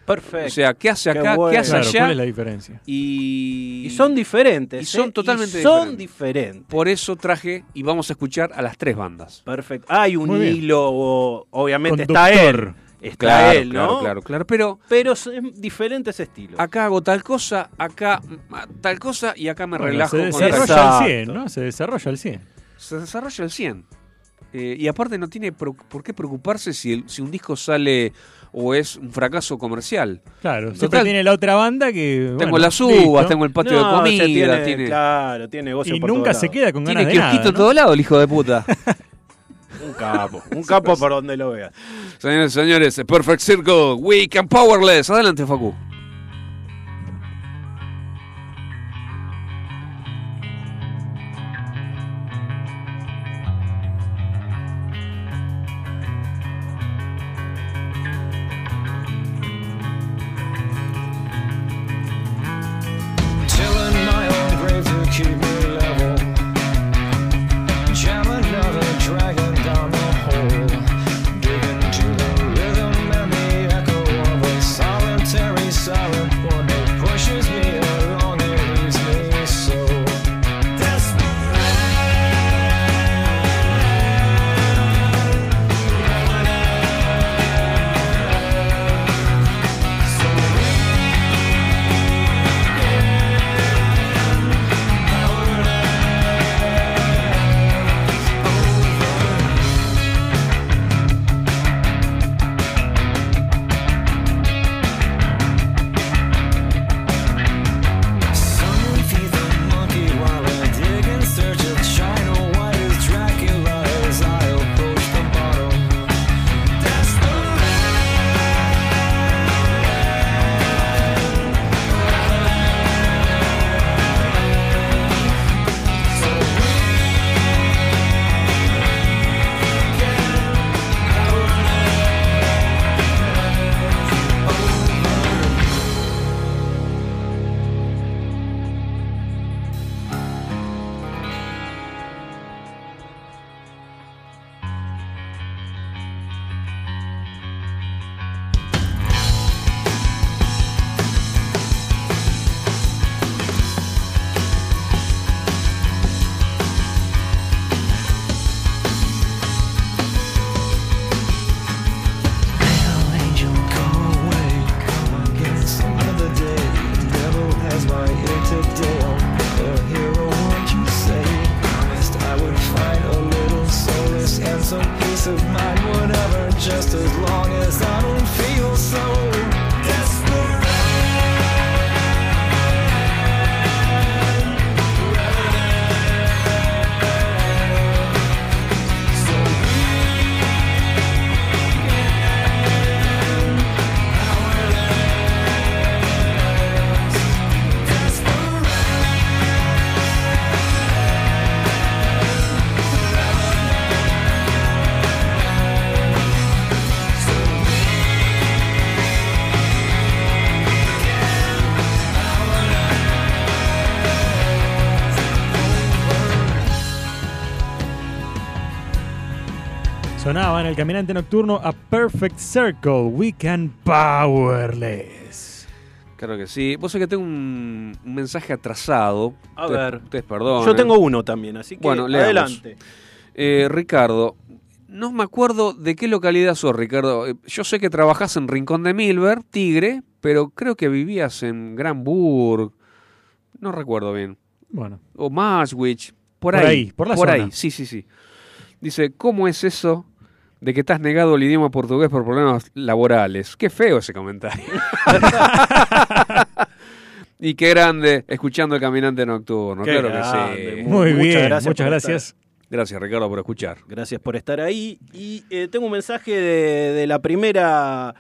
Perfecto. O sea, ¿qué hace Qué acá? bueno. ¿Qué hace Claro, allá? ¿cuál es la diferencia? Y, y son diferentes. y son ¿eh? totalmente Y son diferentes. diferentes. Por eso traje y vamos a escuchar a las tres bandas. Perfecto. Hay un hilo, o- obviamente Conductor. está él. Está Claro, él, ¿no? claro, claro, claro. Pero Pero son diferentes estilos. acá hago tal cosa, acá tal cosa y acá me Bueno, relajo se con desarrolla al 100, ¿no? Se desarrolla al 100. se desarrolla el 100. Eh, y aparte no tiene pro- por qué preocuparse si, el- si un disco sale o es un fracaso comercial. Claro, siempre Total. tiene la otra banda que. tengo bueno, las uvas, listo. tengo el patio No, de comida, tiene, tiene, Claro, tiene negocio Y por nunca se queda con tiene ganas de kiosquito nada. en ¿no? todo lado el hijo de puta. Un capo. Un capo por donde lo veas. señores, señores, Perfect Circle, Weak and Powerless. Adelante, Facu. Sonaban el caminante nocturno a Perfect Circle, Weekend Powerless. Claro que sí. Vos sabés que tengo un, un mensaje atrasado. A Ustedes- ver. Ustedes perdonen. Yo tengo uno también, así que Bueno, adelante. Eh, Ricardo, no me acuerdo de qué localidad sos, Ricardo. Eh, Yo sé que trabajás en Rincón de Milver, Tigre, pero creo que vivías en Granburg. No recuerdo bien. Bueno, O Maswich. Por, Por ahí. ahí, por la Por zona. ahí, sí, sí, sí. Dice, ¿cómo es eso de que estás negado el idioma portugués por problemas laborales? Qué feo ese comentario. y qué grande, escuchando el caminante nocturno. Qué claro grande, que sí. Mu- muy muchas bien, gracias muchas gracias. Gracias, Ricardo, por escuchar. Gracias por estar ahí. Y eh, tengo un mensaje de, de la primera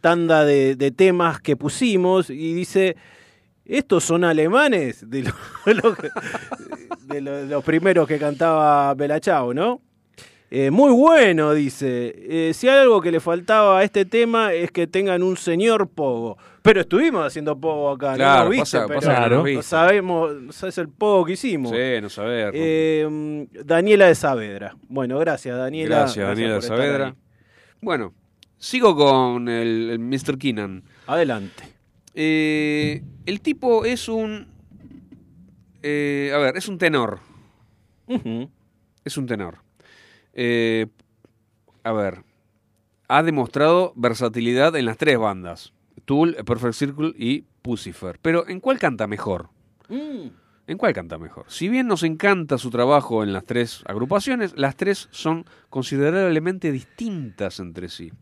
tanda de, de temas que pusimos y dice, ¿estos son alemanes? De, lo- de lo que- de lo- de los primeros que cantaba Bella Ciao, ¿no? Eh, muy bueno, dice. Eh, si hay algo que le faltaba a este tema es que tengan un señor pogo. Pero estuvimos haciendo pogo acá, Claro, ¿no? ¿Viste? pasa- Pero pasa no no viste. sabemos, ¿sabes el pogo que hicimos? Sí, no saber. Eh, Daniela de Saavedra. Bueno, gracias, Daniela. Gracias, Daniela de Saavedra. Bueno, sigo con el, el Mr. Keenan. Adelante. Eh, el tipo es un... a ver, es un tenor. Es un tenor. Eh, a ver, ha demostrado versatilidad en las tres bandas. Tool, Perfect Circle y Pucifer. Pero ¿en cuál canta mejor? Mm. ¿En cuál canta mejor? Si bien nos encanta su trabajo en las tres agrupaciones, las tres son considerablemente distintas entre sí.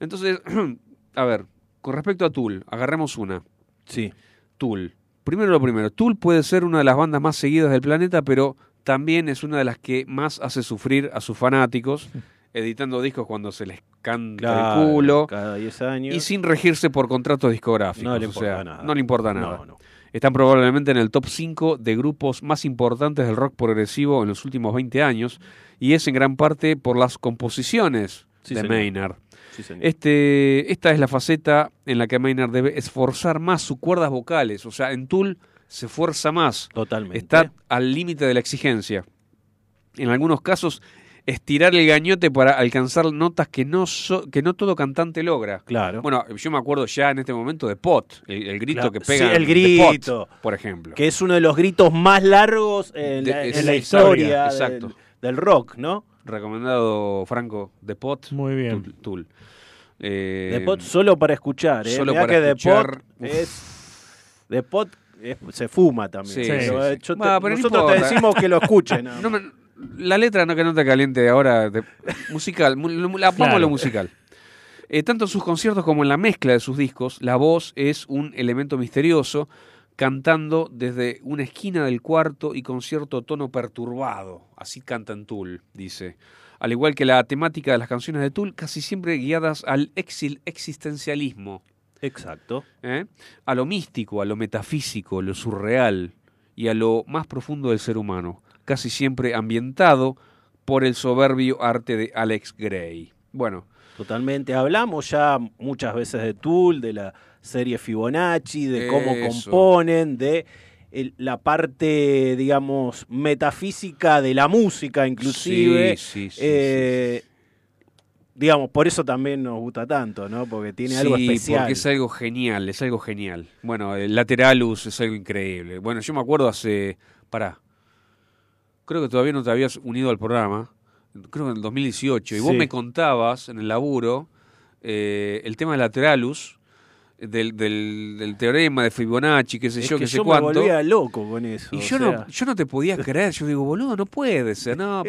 Entonces, a ver, con respecto a Tool, agarremos una. Sí. Tool. Primero lo primero, Tool puede ser una de las bandas más seguidas del planeta, pero también es una de las que más hace sufrir a sus fanáticos, editando discos cuando se les canta Claro, el culo Cada 10 años. y sin regirse por contratos discográficos. No le o importa sea, nada. No le importa nada. No, no. Están probablemente en el top 5 de grupos más importantes del rock progresivo en los últimos 20 años y es en gran parte por las composiciones Sí, de señor. Maynard. Sí, señor. Este, esta es la faceta en la que Maynard debe esforzar más sus cuerdas vocales, o sea, en Tool se esfuerza más, Totalmente. está al límite de la exigencia. En algunos casos, estirar el gañote para alcanzar notas que no, so- que no todo cantante logra. Claro. Bueno, yo me acuerdo ya en este momento de Pot, el, el grito Claro, que sí, pega. el de Pot, grito. por ejemplo. que es uno de los gritos más largos en, De- la, en historia, historia, del, exacto. del rock, ¿no? Recomendado Franco de Pot. Muy bien. Tool. Tool. Eh, De Pot solo para escuchar, ¿eh? solo Mirá para que de escuchar, Pot es... De Pot es- se fuma también. Sí, pero, sí, eh, sí. yo te- Bah, pero no nosotros te decimos que lo escuchen. No la letra no que no te caliente ahora. de- musical, la, vamos a Claro. lo musical. Eh, tanto en sus conciertos como en la mezcla de sus discos, la voz es un elemento misterioso, cantando desde una esquina del cuarto y con cierto tono perturbado. Así cantan Tool, dice. Al igual que la temática de las canciones de Tool, casi siempre guiadas al exil- existencialismo. Exacto. ¿eh? a lo místico, a lo metafísico, lo surreal y a lo más profundo del ser humano, casi siempre ambientado por el soberbio arte de Alex Gray. Bueno, Totalmente. Hablamos ya muchas veces de Tool, de la serie Fibonacci, de cómo componen, de el- la parte, digamos, metafísica de la música, inclusive. Sí, sí, sí, Eh, Digamos, por eso también nos gusta tanto, ¿no? Porque tiene algo Sí, especial. porque es algo genial, es algo genial. Bueno, el Lateralus es algo increíble. Bueno, yo me acuerdo hace, pará, creo que todavía no te habías unido al programa, creo que en el 2018, y vos me contabas en el laburo eh, el tema de Lateralus, del, del, del teorema de Fibonacci, qué sé Es yo, que qué sé yo me cuánto. volvía loco con eso. Y yo sea, no, yo no te podía creer, yo digo, boludo, no puede ser, no,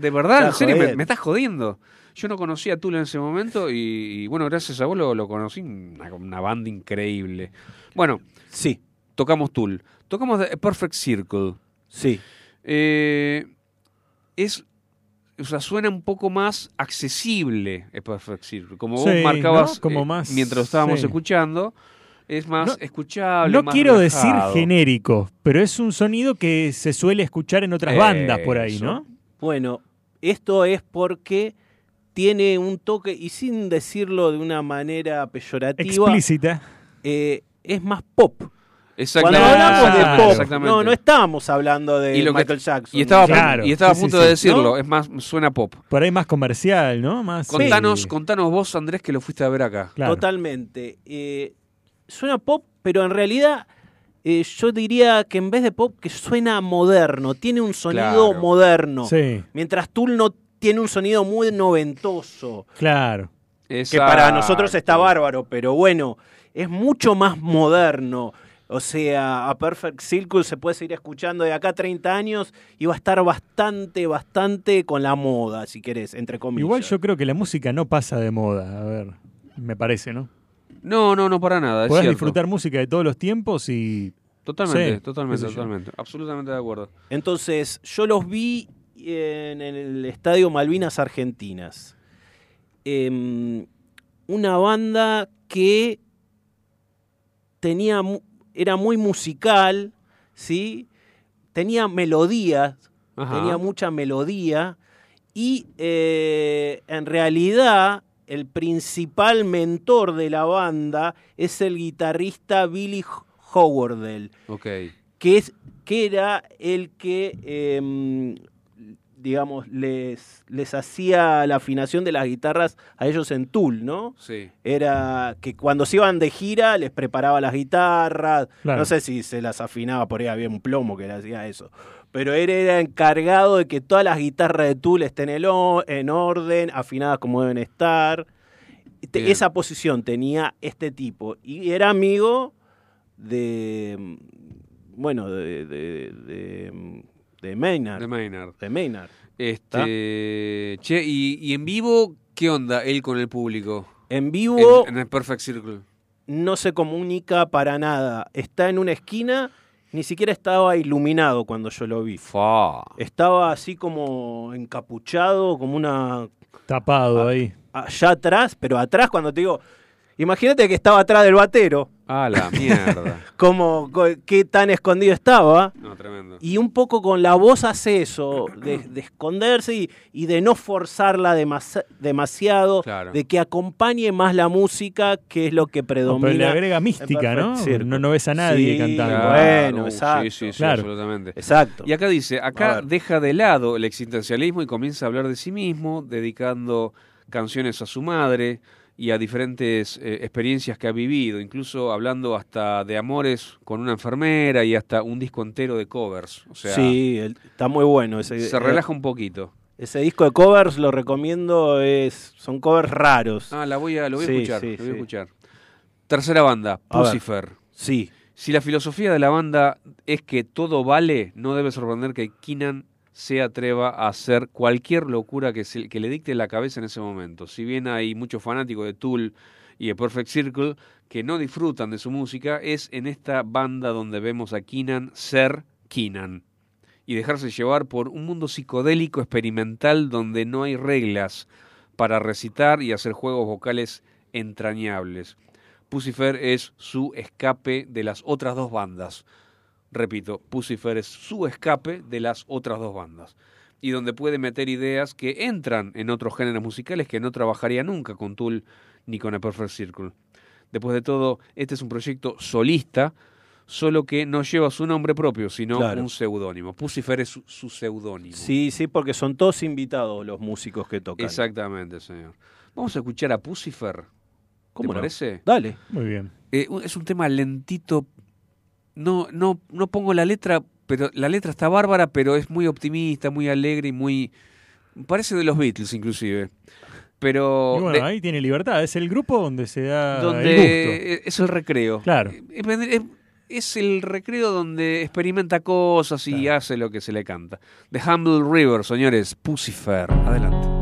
de verdad, en serio, me, estás jodiendo. Yo no conocía a Tula en ese momento y, y, bueno, gracias a vos lo, lo conocí, una, una banda increíble. Bueno, Sí, tocamos Tool, tocamos The Perfect Circle. sí. Eh, es, o sea, suena un poco más accesible A Perfect Circle, como vos marcabas ¿no? Como eh, más- mientras lo estábamos sí. escuchando. Es más No- escuchable. No más quiero decir genérico, pero es un sonido que se suele escuchar en otras bandas por ahí, Eso. ¿no? Bueno, esto es porque tiene un toque, y sin decirlo de una manera peyorativa, Explícita. eh, es más pop. Exactamente. Cuando hablamos de pop, no, no estábamos hablando de Y lo que- Michael Jackson. Y estaba, a punto- Claro, y estaba a punto sí, de sí. decirlo, ¿No? es más, suena pop. Por ahí más comercial, ¿no? Más. Contanos, sí. contanos vos, Andrés, que lo fuiste a ver acá. Claro. Totalmente. Eh, suena pop, pero en realidad eh, yo diría que en vez de pop, que suena moderno, tiene un sonido Claro. moderno. Sí, Mientras Tool no tiene un sonido muy noventoso, claro. que para nosotros está bárbaro, pero bueno, es mucho más moderno. O sea, a Perfect Circle se puede seguir escuchando de acá a 30 años y va a estar bastante, bastante con la moda, si querés, entre comillas. Igual yo creo que la música no pasa de moda, a ver, me parece, ¿no? No, no, no para nada. es Podés cierto. disfrutar música de todos los tiempos y Totalmente, Sí, totalmente, totalmente. Absolutamente de acuerdo. Entonces, yo los vi en el Estadio Malvinas Argentinas. Em, una banda que tenía era muy musical, ¿sí? Tenía melodías, Ajá. tenía mucha melodía y eh, en realidad el principal mentor de la banda es el guitarrista Billy Howardell Ok. que, es, que era el que, em, digamos, les, les hacía la afinación de las guitarras a ellos en Tool, ¿no? Sí. Era que cuando se iban de gira les preparaba las guitarras, Claro. no sé si se las afinaba, por ahí había un plomo que le hacía eso, pero él era encargado de que todas las guitarras de Tool estén en, o- en orden, afinadas como deben estar. Bien. Esa posición tenía este tipo y era amigo de bueno de de, de, de Maynard De Maynard. de Maynard Este. Che, y, y en vivo, ¿qué onda él con el público? en vivo En, en el Perfect Circle. no se comunica para nada está en una esquina ni siquiera estaba iluminado cuando yo lo vi Fa. estaba así como encapuchado como una tapado ahí. allá atrás pero atrás cuando te digo imagínate que estaba atrás del batero A la mierda. como co- qué tan escondido estaba No, tremendo. Y un poco con la voz hace eso, de, de esconderse y, y de no forzarla demasi- demasiado, Claro. de que acompañe más la música, que es lo que No, predomina. pero le agrega mística, ¿no? No, no ves a nadie Sí, cantando. Claro. bueno, exacto. Sí, sí, sí, Claro. absolutamente. Exacto. Y acá dice, acá deja de lado el existencialismo y comienza a hablar de sí mismo, dedicando canciones a su madre y a diferentes eh, experiencias que ha vivido, incluso hablando hasta de amores con una enfermera y hasta un disco entero de covers. O sea, sí, el- está muy bueno. Ese, se eh, relaja un poquito. ese disco de covers lo recomiendo, es, son covers raros. Ah, la voy a, lo voy a escuchar, sí, lo voy a escuchar. Tercera banda. Pucifer. Sí, Si la filosofía de la banda es que todo vale, no debe sorprender que Keenan se atreva a hacer cualquier locura que, se- que le dicte la cabeza en ese momento. Si bien hay muchos fanáticos de Tool y de Perfect Circle que no disfrutan de su música, es en esta banda donde vemos a Keenan ser Keenan y dejarse llevar por un mundo psicodélico experimental donde no hay reglas para recitar y hacer juegos vocales entrañables. Pucifer es su escape de las otras dos bandas. Repito, Pucifer es su escape de las otras dos bandas. Y donde puede meter ideas que entran en otros géneros musicales que no trabajaría nunca con Tool ni con A Perfect Circle. Después de todo, este es un proyecto solista, solo que no lleva su nombre propio, sino Claro. un seudónimo. Pucifer es su, su seudónimo. sí, sí, porque son todos invitados los músicos que tocan. Exactamente, señor. Vamos a escuchar a Pucifer. ¿Cómo ¿Te no? parece? Dale. Muy bien. Eh, es un tema lentito. No, no, no pongo la letra, pero la letra está bárbara, pero es muy optimista, muy alegre y muy. Parece de los Beatles, inclusive. Pero. Y bueno, de- ahí tiene libertad. Es el grupo donde se da el gusto. donde es el recreo. Claro. Eh, Es, es el recreo donde experimenta cosas y Claro. hace lo que se le canta. The Humble River, señores, Pucifer. Adelante.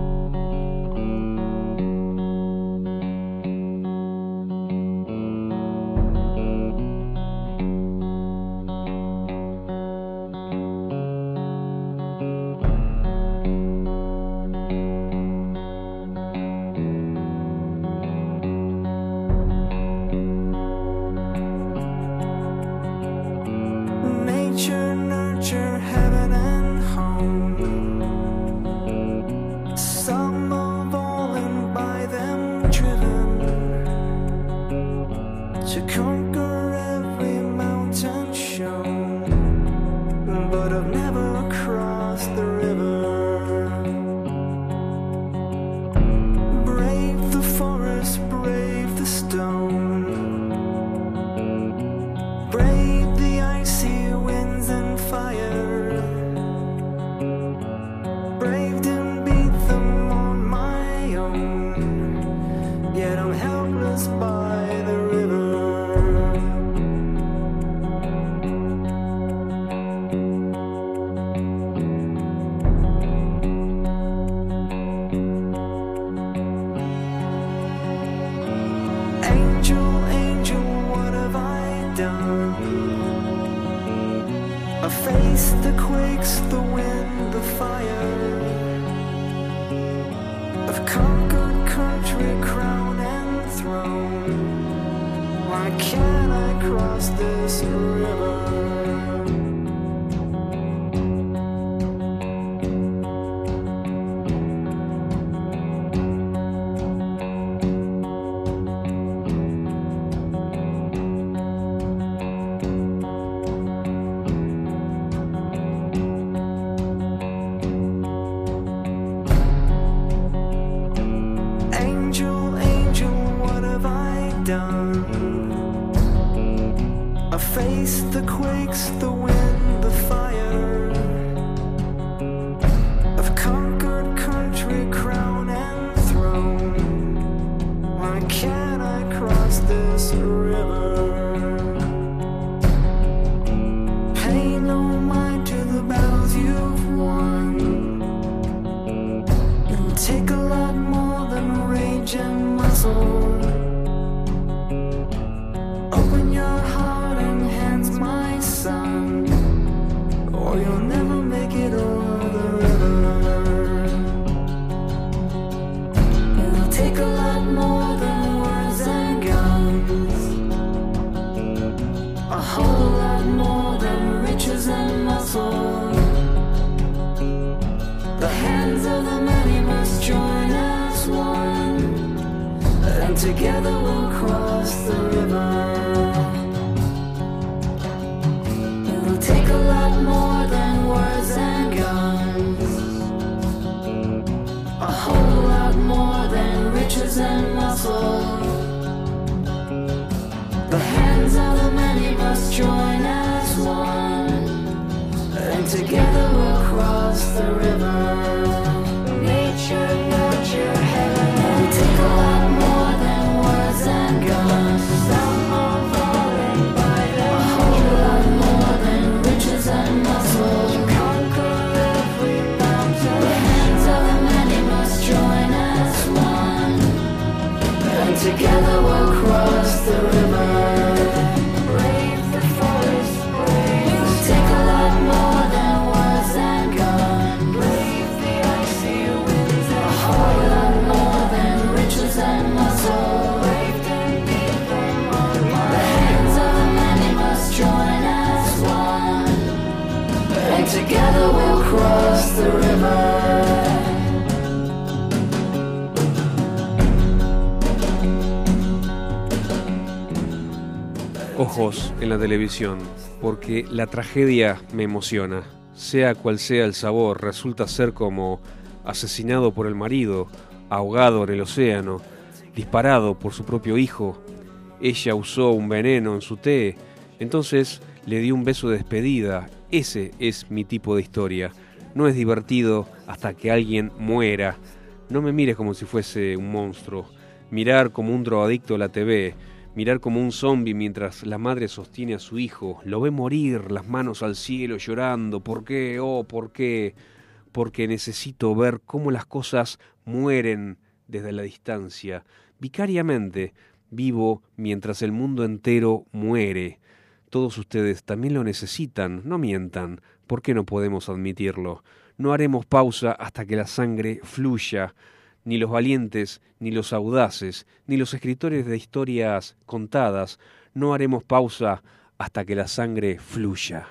En la televisión, porque la tragedia me emociona. Sea cual sea el sabor, resulta ser como asesinado por el marido, ahogado en el océano, disparado por su propio hijo. Ella usó un veneno en su té, entonces le dio un beso de despedida. Ese es mi tipo de historia. No es divertido hasta que alguien muera. No me mires como si fuese un monstruo. Mirar como un drogadicto la TV. Mirar como un zombi mientras la madre sostiene a su hijo. Lo ve morir, las manos al cielo llorando. ¿Por qué? Oh, ¿por qué? Porque necesito ver cómo las cosas mueren desde la distancia. Vicariamente vivo mientras el mundo entero muere. Todos ustedes también lo necesitan, no mientan. ¿Por qué no podemos admitirlo? No haremos pausa hasta que la sangre fluya. Ni los valientes, ni los audaces, ni los escritores de historias contadas, no haremos pausa hasta que la sangre fluya.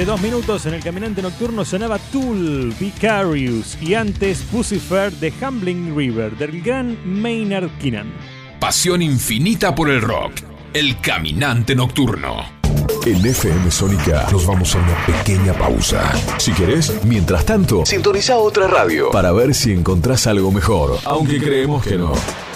Noche, dos minutos en el caminante nocturno sonaba Tool, Vicarious y antes Pucifer de Humbling River del gran Maynard Keenan. Pasión infinita por el rock. El caminante nocturno. En FM Sónica nos vamos a una pequeña pausa. Si querés, mientras tanto, sintoniza otra radio para ver si encontrás algo mejor. Aunque creemos que no.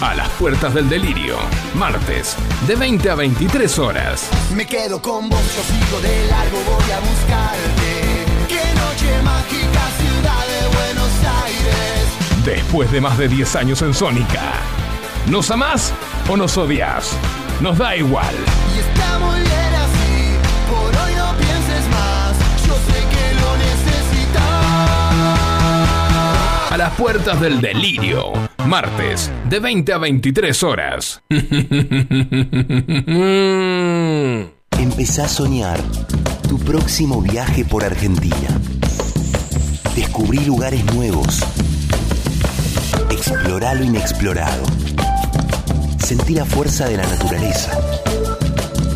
A las puertas del delirio, martes, de 20 a 23 horas. Me quedo con vos, yo sigo de largo, voy a buscarte. Qué noche mágica, ciudad de Buenos Aires. Después de más de 10 años en Sónica. ¿Nos amás o nos odias? Nos da igual. Y está muy bien las puertas del delirio, martes, de 20 a 23 horas. Empezá a soñar tu próximo viaje por Argentina. Descubrí lugares nuevos. Explorá lo inexplorado. Sentí la fuerza de la naturaleza.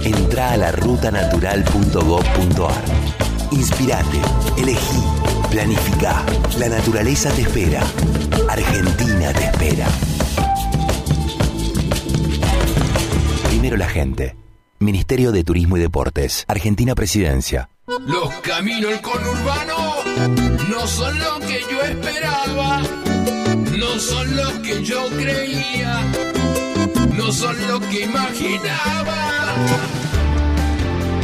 Entrá a la rutanatural.gov.ar. Inspirate, elegí, planificá. La naturaleza te espera. Argentina te espera. Primero la gente. Ministerio de Turismo y Deportes. Argentina Presidencia. Los caminos conurbano no son lo que yo esperaba, no son lo que yo creía, no son lo que imaginaba.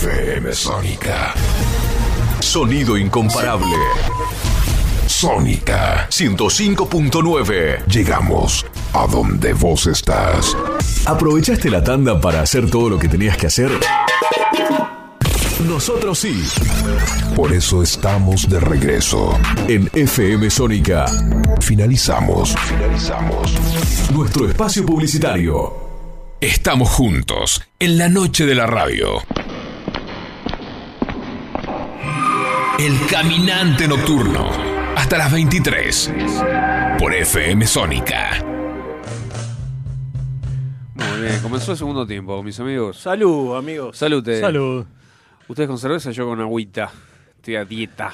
FM Sónica. Sonido incomparable. Sónica 105.9. Llegamos a donde vos estás. ¿Aprovechaste la tanda para hacer todo lo que tenías que hacer? Nosotros sí. Por eso estamos de regreso. En FM Sónica. Finalizamos. Finalizamos. Nuestro espacio publicitario. Estamos juntos en la noche de la radio. El Caminante Nocturno. Hasta las 23. Por FM Sónica. Muy bien, comenzó el segundo tiempo, mis amigos. Salud, amigos. Salute. Salud. Ustedes con cerveza, yo con agüita. Estoy a dieta.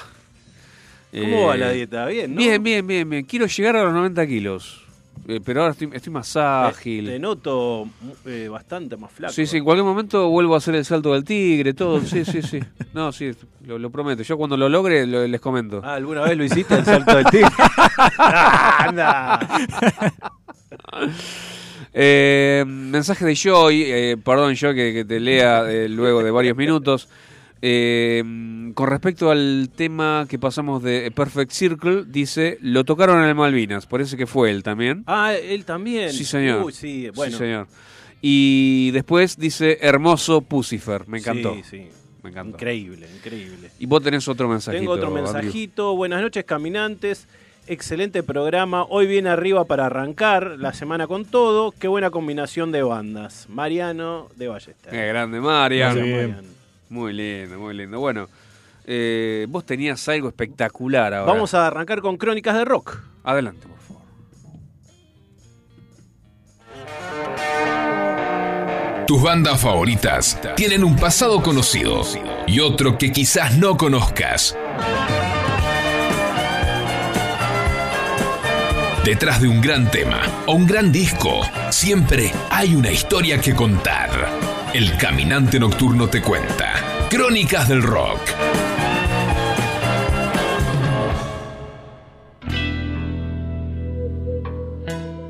¿Cómo Eh, va la dieta? Bien, ¿no? Bien, bien, bien, bien. Quiero llegar a los 90 kilos. Eh, pero ahora estoy, estoy más ágil. Te noto eh, bastante más flaco. Sí, sí, en cualquier momento vuelvo a hacer el salto del tigre, todo. Sí, sí, sí. No, sí, lo, lo prometo. Yo cuando lo logre lo- les comento. Ah, ¿alguna vez lo hiciste el salto del tigre? Anda. Eh, mensaje de Joy, eh, perdón yo que, que te lea luego de varios minutos. Eh, con respecto al tema que pasamos de Perfect Circle, dice, lo tocaron en el Malvinas, parece que fue él también. Ah, él también. Sí, señor. Uy, sí, bueno. Sí, señor. Y después dice, hermoso Pucifer, me encantó. Sí, sí. Me encantó. Increíble, increíble. Y vos tenés otro mensajito. Tengo otro Andrew. mensajito. Buenas noches, caminantes. Excelente programa. Hoy viene arriba para arrancar la semana con todo. Qué buena combinación de bandas. Mariano de Ballester. Qué grande, Marian. Gracias, bien. Mariano. Muy lindo, muy lindo. Bueno, eh, vos tenías algo espectacular ahora. Vamos a arrancar con Crónicas de Rock. Adelante, por favor. Tus bandas favoritas tienen un pasado conocido y otro que quizás no conozcas. Detrás de un gran tema o un gran disco, siempre hay una historia que contar. El Caminante Nocturno te cuenta. Crónicas del Rock.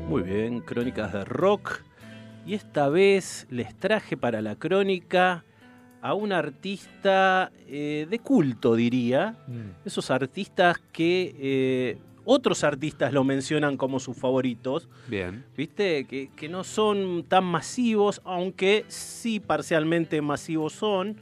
Muy bien, Crónicas de Rock. Y esta vez les traje para la crónica a un artista eh, de culto, diría. Esos artistas que eh, otros artistas lo mencionan como sus favoritos. Bien. ¿Viste? Que, que no son tan masivos, aunque sí parcialmente masivos son.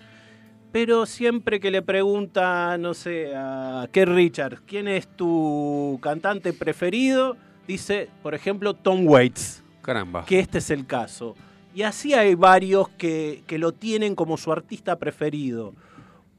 Pero siempre que le pregunta, no sé, a Keith Richards, ¿quién es tu cantante preferido? Dice, por ejemplo, Tom Waits, Caramba. que este es el caso. Y así hay varios que, que lo tienen como su artista preferido.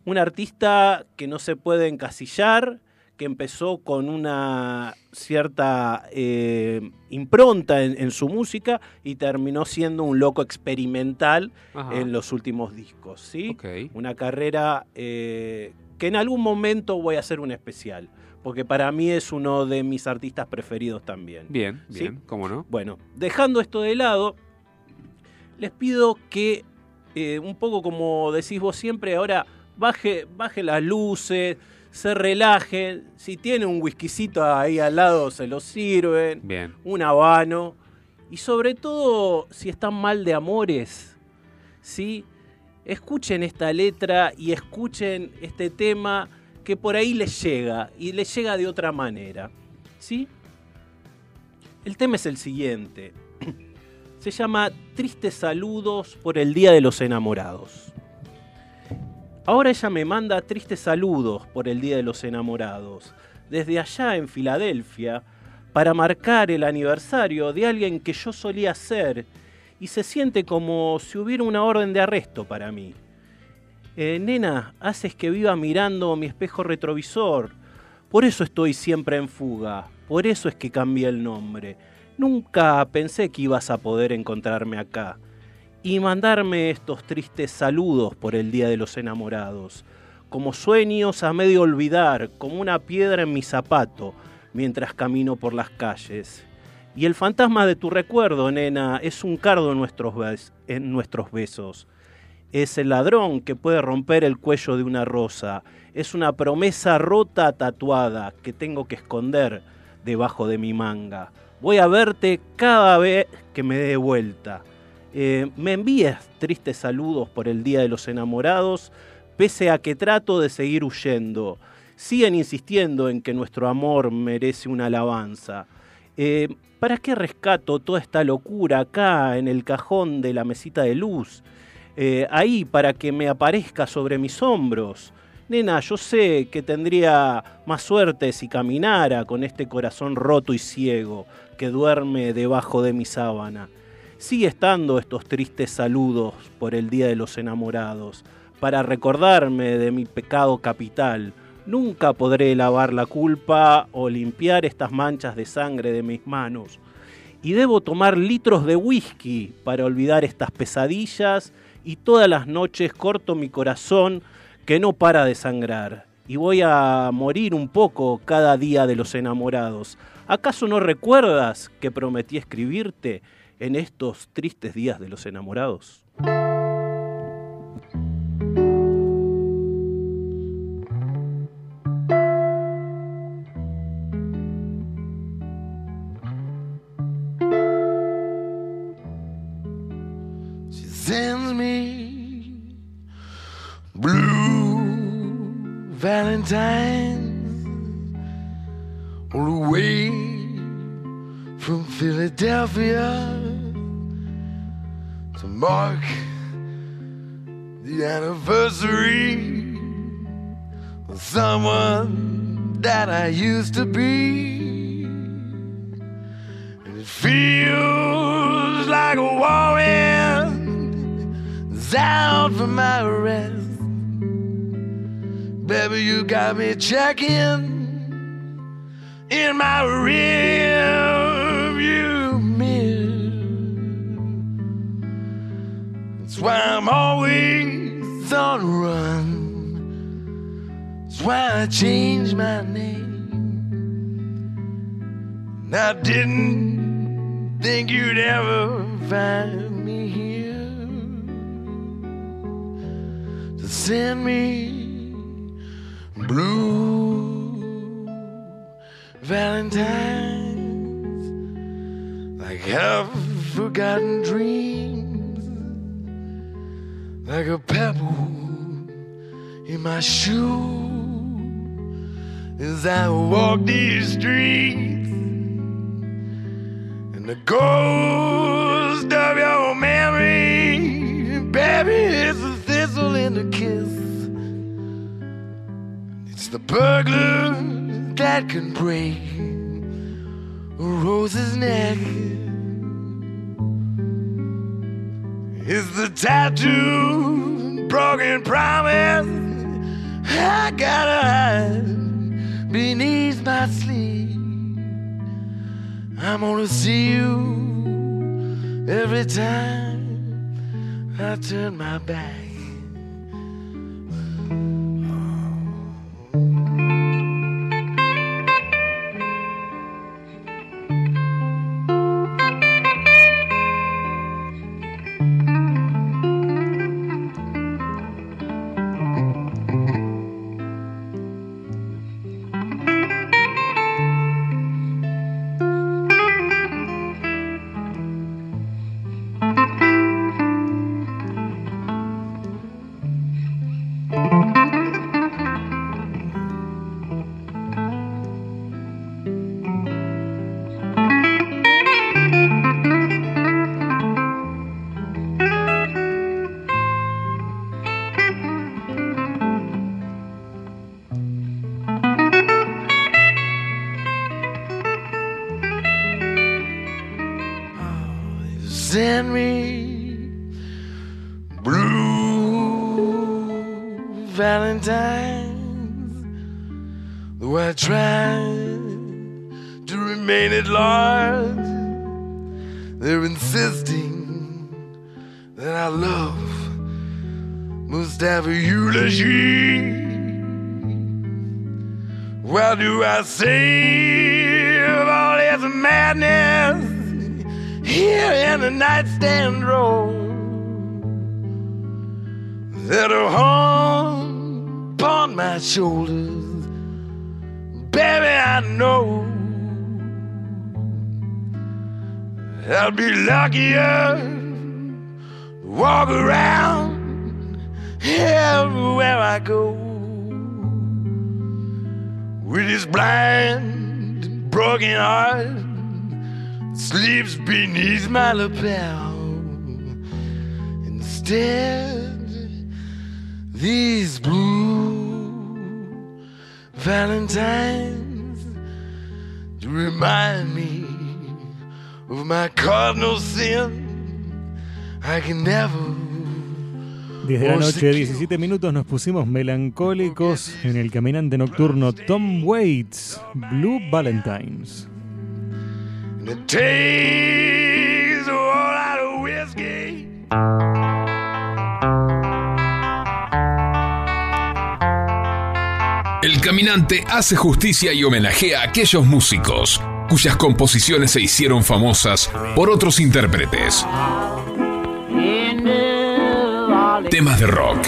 Un artista que no se puede encasillar, que empezó con una cierta eh, impronta en, en su música y terminó siendo un loco experimental Ajá. en los últimos discos. ¿sí? Una carrera eh, que en algún momento voy a hacer un especial, porque para mí es uno de mis artistas preferidos también. Bien, ¿Sí? bien. ¿Cómo no? Bueno, dejando esto de lado, les pido que, eh, un poco como decís vos siempre, ahora baje, baje las luces, se relajen. Si tienen un whiskycito ahí al lado, se lo sirven. Bien. Un habano. Y sobre todo, si están mal de amores, ¿sí? escuchen esta letra y escuchen este tema que por ahí les llega y les llega de otra manera. ¿Sí? El tema es el siguiente. Se llama Tristes saludos por el Día de los Enamorados. Ahora ella me manda tristes saludos por el Día de los Enamorados, desde allá en Filadelfia, para marcar el aniversario de alguien que yo solía ser y se siente como si hubiera una orden de arresto para mí. Eh, nena, haces que viva mirando mi espejo retrovisor. Por eso estoy siempre en fuga. Por eso es que cambié el nombre. Nunca pensé que ibas a poder encontrarme acá y mandarme estos tristes saludos por el Día de los Enamorados, como sueños a medio olvidar, como una piedra en mi zapato, mientras camino por las calles. Y el fantasma de tu recuerdo, nena, es un cardo en nuestros, en nuestros besos. Es el ladrón que puede romper el cuello de una rosa. Es una promesa rota tatuada que tengo que esconder debajo de mi manga. Voy a verte cada vez que me dé vuelta. Eh, me envías tristes saludos por el Día de los Enamorados, pese a que trato de seguir huyendo. Siguen insistiendo en que nuestro amor merece una alabanza. Eh, ¿Para qué rescato toda esta locura acá en el cajón de la mesita de luz? eh, ahí para que me aparezca sobre mis hombros. Nena, yo sé que tendría más suerte si caminara con este corazón roto y ciego que duerme debajo de mi sábana. Sigue estando estos tristes saludos por el Día de los Enamorados, para recordarme de mi pecado capital. Nunca podré lavar la culpa o limpiar estas manchas de sangre de mis manos. Y debo tomar litros de whisky para olvidar estas pesadillas y todas las noches corto mi corazón que no para de sangrar. Y voy a morir un poco cada día de los enamorados. ¿Acaso no recuerdas que prometí escribirte en estos tristes días de los enamorados? Got me checking in my rearview mirror. That's why I'm always on the run. That's why I changed my name. And I didn't think you'd ever find me here to send me blue Valentines like half forgotten dreams, like a pebble in my shoe as I walk these streets, and the ghost the burglar that can break a rose's neck. is the tattoo, broken promise. I gotta hide beneath my sleeve. I'm gonna see you every time I turn my back. I love must have a eulogy. Why do I save all this madness here in the nightstand drawer that are hung upon my shoulders? Baby, I know I'll be luckier walk around everywhere I go with this blind, broken heart sleeps beneath my lapel instead these blue valentines remind me of my cardinal sin. I can never 10 de la noche, 17 minutos, nos pusimos melancólicos en el caminante nocturno Tom Waits, Blue Valentines. El caminante hace justicia y homenajea a aquellos músicos cuyas composiciones se hicieron famosas por otros intérpretes. Temas de rock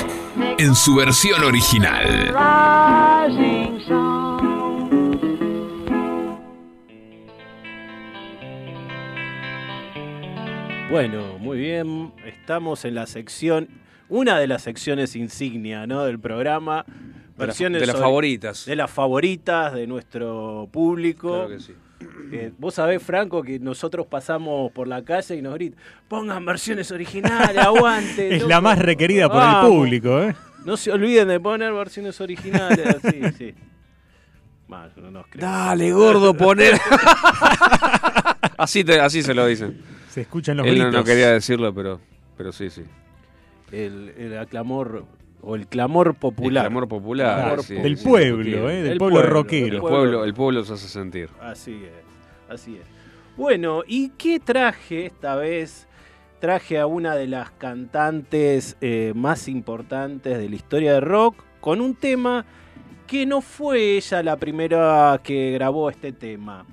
en su versión original. Bueno, muy bien. Estamos en la sección, una de las secciones insignia ¿no? del programa. De las- Versiones de las sobre- favoritas. De las favoritas de nuestro público. Claro que sí. Eh, vos sabés, Franco, que nosotros pasamos por la calle y nos gritan, pongan versiones originales, aguante. Es loco". la más requerida por el público, ¿eh? No se olviden de poner versiones originales, así, sí. Mal, no nos. Dale, gordo, poner. así, te- así se lo dicen. Se escuchan los Él no, gritos. no quería decirlo, pero, pero sí, sí. El, el aclamor, o el clamor popular. El clamor popular. Sí, Del sí, pueblo, ¿eh? Del El pueblo, pueblo, rockero. El pueblo, el pueblo se hace sentir. Así es, así es. Bueno, ¿y qué traje esta vez? Traje a una de las cantantes eh, más importantes de la historia de rock con un tema que no fue ella la primera que grabó este tema.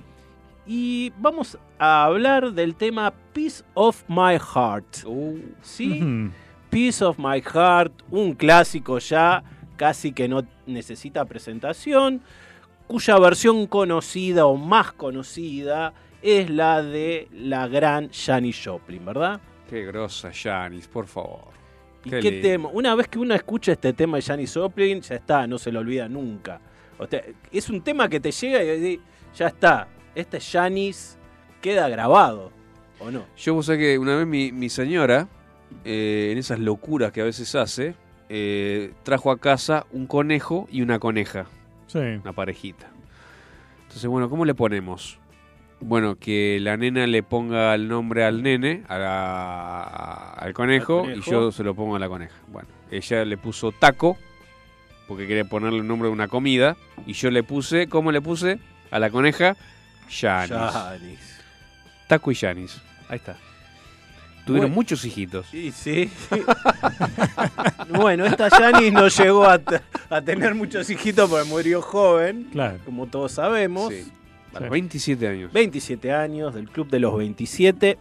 Y vamos a hablar del tema Piece of My Heart. Uh, ¿Sí? Piece of My Heart, un clásico ya, casi que no necesita presentación, cuya versión conocida o más conocida es la de la gran Janis Joplin, ¿verdad? qué grosa, Janis, por favor. ¿Y Qué tema? Una vez que uno escucha este tema de Janis Joplin, ya está, no se lo olvida nunca. O sea, es un tema que te llega y ya está, este Janis queda grabado, ¿o no? Yo vos sabés que una vez mi, mi señora, eh, en esas locuras que a veces hace, eh, trajo a casa un conejo y una coneja, Sí. una parejita. Entonces, bueno, ¿cómo le ponemos? Bueno, que la nena le ponga el nombre al nene, a la- al, conejo, Al conejo. y yo se lo pongo a la coneja. Bueno, ella le puso taco, porque quería ponerle el nombre de una comida, y yo le puse, ¿cómo le puse? A la coneja, Janis. Janis. Taco y Janis. Ahí está. Tuvieron Bueno. muchos hijitos. Sí, sí. bueno, esta Janis no llegó a, tener muchos hijitos porque murió joven, Claro. como todos sabemos. Sí. A Sí. los 27 años. 27 años, del Club de los 27.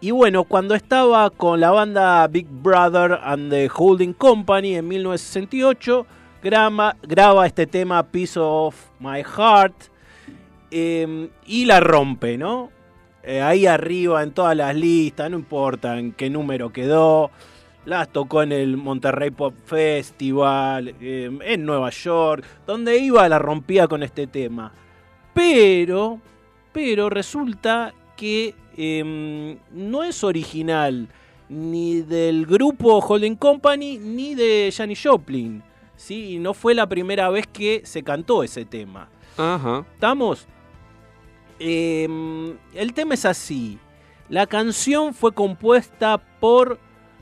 Y bueno, cuando estaba con la banda Big Brother and the Holding Company en 1968, grama- graba este tema Piece of My Heart eh, y la rompe, ¿no? Eh, ahí arriba en todas las listas, no importa en qué número quedó. Las tocó en el Monterrey Pop Festival, eh, en Nueva York, donde iba la rompía con este tema. Pero, pero resulta que em, no es original ni del grupo Holding Company ni de Janis Joplin. ¿sí? Y no fue la primera vez que se cantó ese tema. Ajá. ¿Estamos? Em, el tema es así. La canción fue compuesta por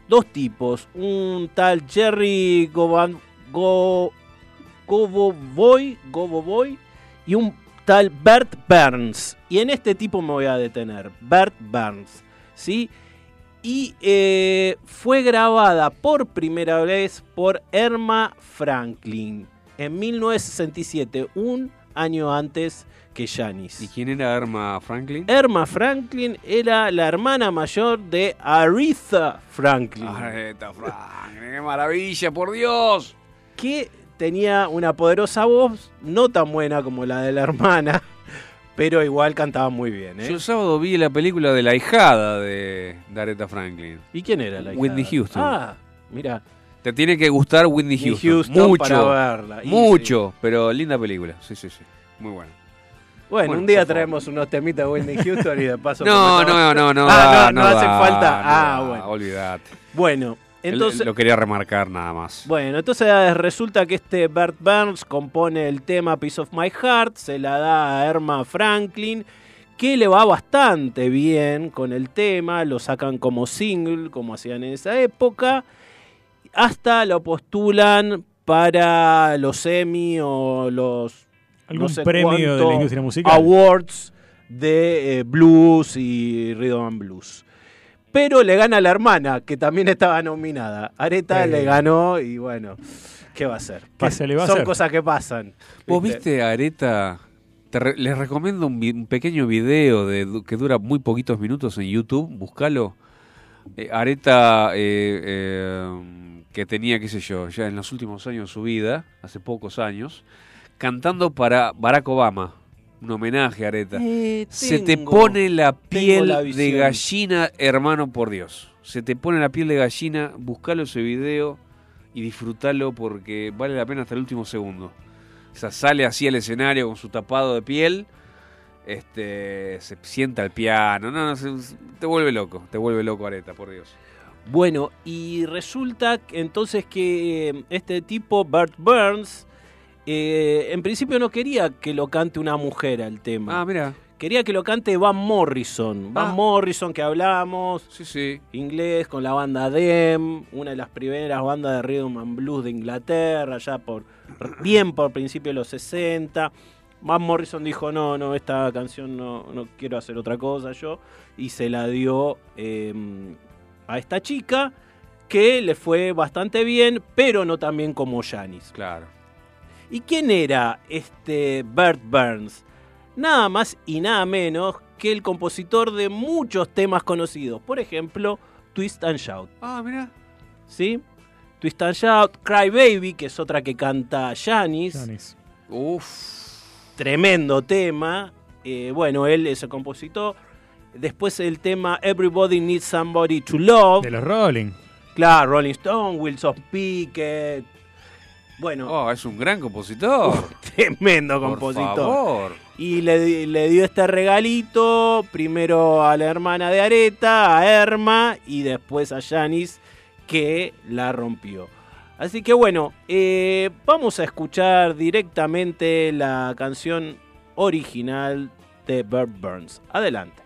dos tipos. Un tal Jerry Govan, Go, Goboboy, Goboboy y un tal Bert Burns. Y en este tipo me voy a detener. Bert Burns. ¿Sí? Y eh, fue grabada por primera vez por Erma Franklin en 1967, un año antes que Janis. ¿Y quién era Erma Franklin? Erma Franklin era la hermana mayor de Aretha Franklin, Aretha Franklin, qué maravilla, por Dios. que tenía una poderosa voz, no tan buena como la de la hermana, pero igual cantaba muy bien. ¿eh? Yo el sábado vi la película de la hijada de, de Aretha Franklin. ¿Y quién era la hija? Whitney Houston. Ah, mira, Te tiene que gustar Whitney Houston. Houston mucho. para verla. Y mucho, pero linda película. Sí, sí, sí. Muy buena. Bueno, Bueno, un día traemos unos temitas de Whitney Houston y de paso. No, no, no, no. Ah, da, no, no hace falta. no ah, bueno. Olvídate. Bueno, entonces. lo quería remarcar nada más. Bueno, entonces eh, resulta que este Bert Burns compone el tema Piece of My Heart, se la da a Erma Franklin, que le va bastante bien con el tema, lo sacan como single, como hacían en esa época, hasta lo postulan para los Emmy o los ¿Algún no sé premio de la industria musical? Awards de eh, blues y rhythm and blues. Pero le gana a la hermana, que también estaba nominada. Areta Eh. le ganó y bueno, ¿qué va a hacer? ¿Qué se le va a Son hacer? cosas que pasan. ¿Vos viste a Areta? Te re- les recomiendo un, vi- un pequeño video de, que dura muy poquitos minutos en YouTube. Búscalo. Eh, Areta, eh, eh, que tenía, qué sé yo, ya en los últimos años de su vida, hace pocos años, cantando para Barack Obama. Un homenaje a Areta. Eh, Se te pone la piel la de gallina, hermano, por Dios. Se te pone la piel de gallina, buscalo ese video y disfrútalo porque vale la pena hasta el último segundo. O sea, sale así al escenario con su tapado de piel, este, se sienta al piano, no, no, se- te vuelve loco, te vuelve loco Areta, por Dios. Bueno, y resulta entonces que eh, este tipo, Bert Burns, eh, en principio no quería que lo cante una mujer al tema. Ah, mira, Quería que lo cante Van Morrison. Van Ah. Morrison que hablamos, sí, sí. inglés con la banda Dem, una de las primeras bandas de rhythm and blues de Inglaterra, ya por bien por principio de los 60. Van Morrison dijo, no, no, esta canción no, no quiero hacer otra cosa yo, y se la dio eh, a esta chica, que le fue bastante bien, pero no tan bien como Janis. Claro. ¿Y quién era este Bert Burns? Nada más y nada menos que el compositor de muchos temas conocidos. Por ejemplo, Twist and Shout. Ah, mira. ¿Sí? Twist and Shout, Cry Baby, que es otra que canta Janis. Janis. Uf. Tremendo tema. Eh, bueno, él es el compositor. Después el tema Everybody Needs Somebody to Love. De los Rolling. Claro, Rolling Stone, Wilson Pickett. Bueno, Oh, es un gran compositor. tremendo por compositor. favor. Y le, le dio este regalito primero a la hermana de Areta, a Erma, y después a Janis, que la rompió. Así que bueno, eh, vamos a escuchar directamente la canción original de Bert Burns. Adelante.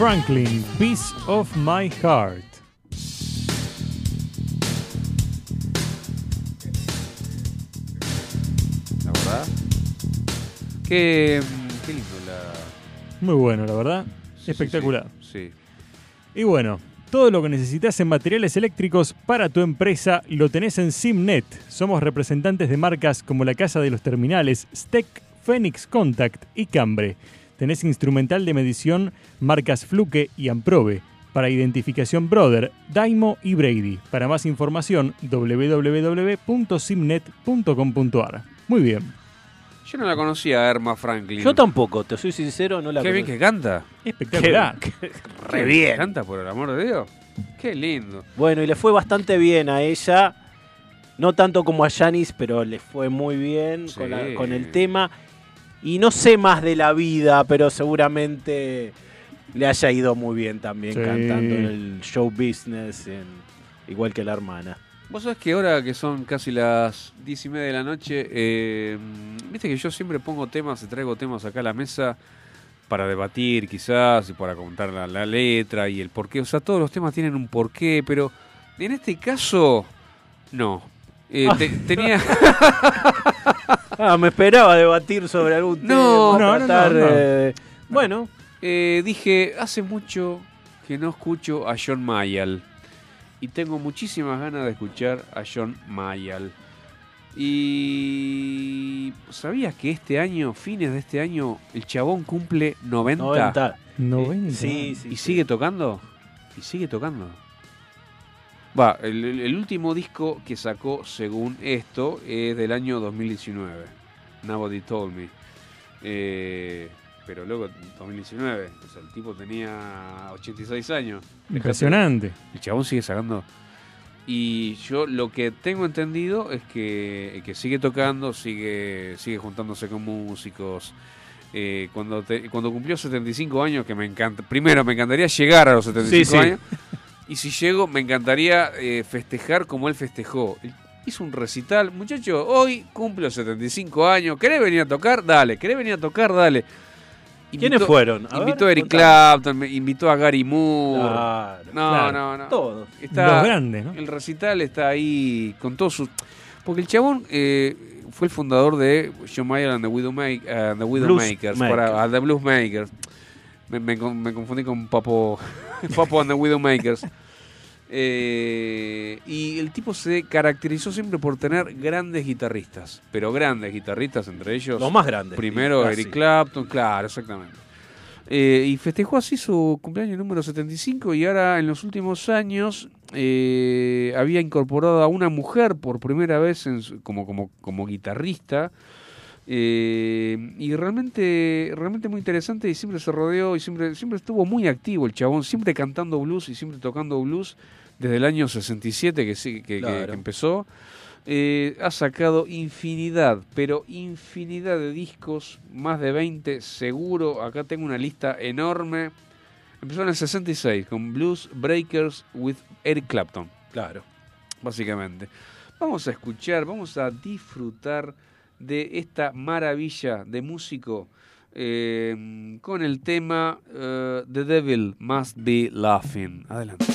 Franklin, Piece of My Heart. La verdad. Qué, qué lindo la. Muy bueno, la verdad. Espectacular. Sí. Y bueno, todo lo que necesitas en materiales eléctricos para tu empresa lo tenés en Simnet. Somos representantes de marcas como la Casa de los Terminales, Steck, Phoenix Contact y Cambre. Tenés instrumental de medición marcas Fluke y Amprobe. Para identificación Brother, Daimo y Brady. Para más información, www.simnet.com.ar. Muy bien. Yo no la conocía a Erma Franklin. Yo tampoco, te soy sincero, no la Qué bien que canta. Espectacular. Qué- Re re bien. Canta, por el amor de Dios. Qué lindo. Bueno, y le fue bastante bien a ella. No tanto como a Janis, pero le fue muy bien Sí. con, la- con el tema. Y no sé más de la vida, pero seguramente le haya ido muy bien también Sí. cantando en el show business, en- igual que la hermana. Vos sabés que ahora que son casi las diez y media de la noche, eh, viste que yo siempre pongo temas y traigo temas acá a la mesa para debatir quizás y para contar la, la letra y el porqué. O sea, todos los temas tienen un porqué, pero en este caso, no. Eh, te- tenía... Ah, me esperaba debatir sobre algún tema. no, no, tratar, no, no. eh, bueno, Eh, dije, hace mucho que no escucho a John Mayall. Y tengo muchísimas ganas de escuchar a John Mayall. Y sabías que este año, fines de este año, el chabón cumple 90, 90. 90. Sí, sí. y sí. sigue tocando. Y sigue tocando. Va, el, último disco que sacó, según esto, es del año 2019. Nobody Told Me. Eh, pero luego, 2019. O sea, el tipo tenía 86 años. Impresionante. El chabón sigue sacando. Y yo lo que tengo entendido es que, que sigue tocando, sigue, sigue juntándose con músicos. Eh, cuando, te- cuando cumplió 75 años, que me encanta. Primero, me encantaría llegar a los 75 Sí, sí. años. Y si llego, me encantaría eh, festejar como él festejó. Hizo un recital. Muchacho, hoy cumplo 75 años. ¿Querés venir a tocar? Dale. ¿Querés venir a tocar? Dale. ¿Quiénes fueron? A invitó ver, a Eric contame. Clapton, me- invitó a Gary Moore. Claro, no, claro. no, no. Todos. Está, Los grandes, ¿no? El recital está ahí con todos sus... Porque el chabón eh, fue el fundador de John Mayer and the, Widowma- and the Widowmakers. Blues para, Makers. ah, the Blues Makers. Me, me me confundí con Papo, Papo and the Widowmakers. Eh, y el tipo se caracterizó siempre por tener grandes guitarristas. Pero grandes guitarristas, entre ellos... Los más grandes. Primero. Eric Clapton, claro, exactamente. Eh, y festejó así su cumpleaños número 75 y ahora en los últimos años eh, había incorporado a una mujer por primera vez en su- como, como, como guitarrista. Eh, y realmente, realmente muy interesante y siempre se rodeó y siempre, siempre estuvo muy activo el chabón, siempre cantando blues y siempre tocando blues desde el año 67 que, sí, que, que- Claro. que empezó. Eh, ha sacado infinidad, pero infinidad de discos, más de 20 seguro. Acá tengo una lista enorme. Empezó en el 66 con Blues Breakers with Eric Clapton, Claro. básicamente. Vamos a escuchar, vamos a disfrutar de esta maravilla de músico eh, con el tema eh, The Devil Must Be Laughing. Adelante.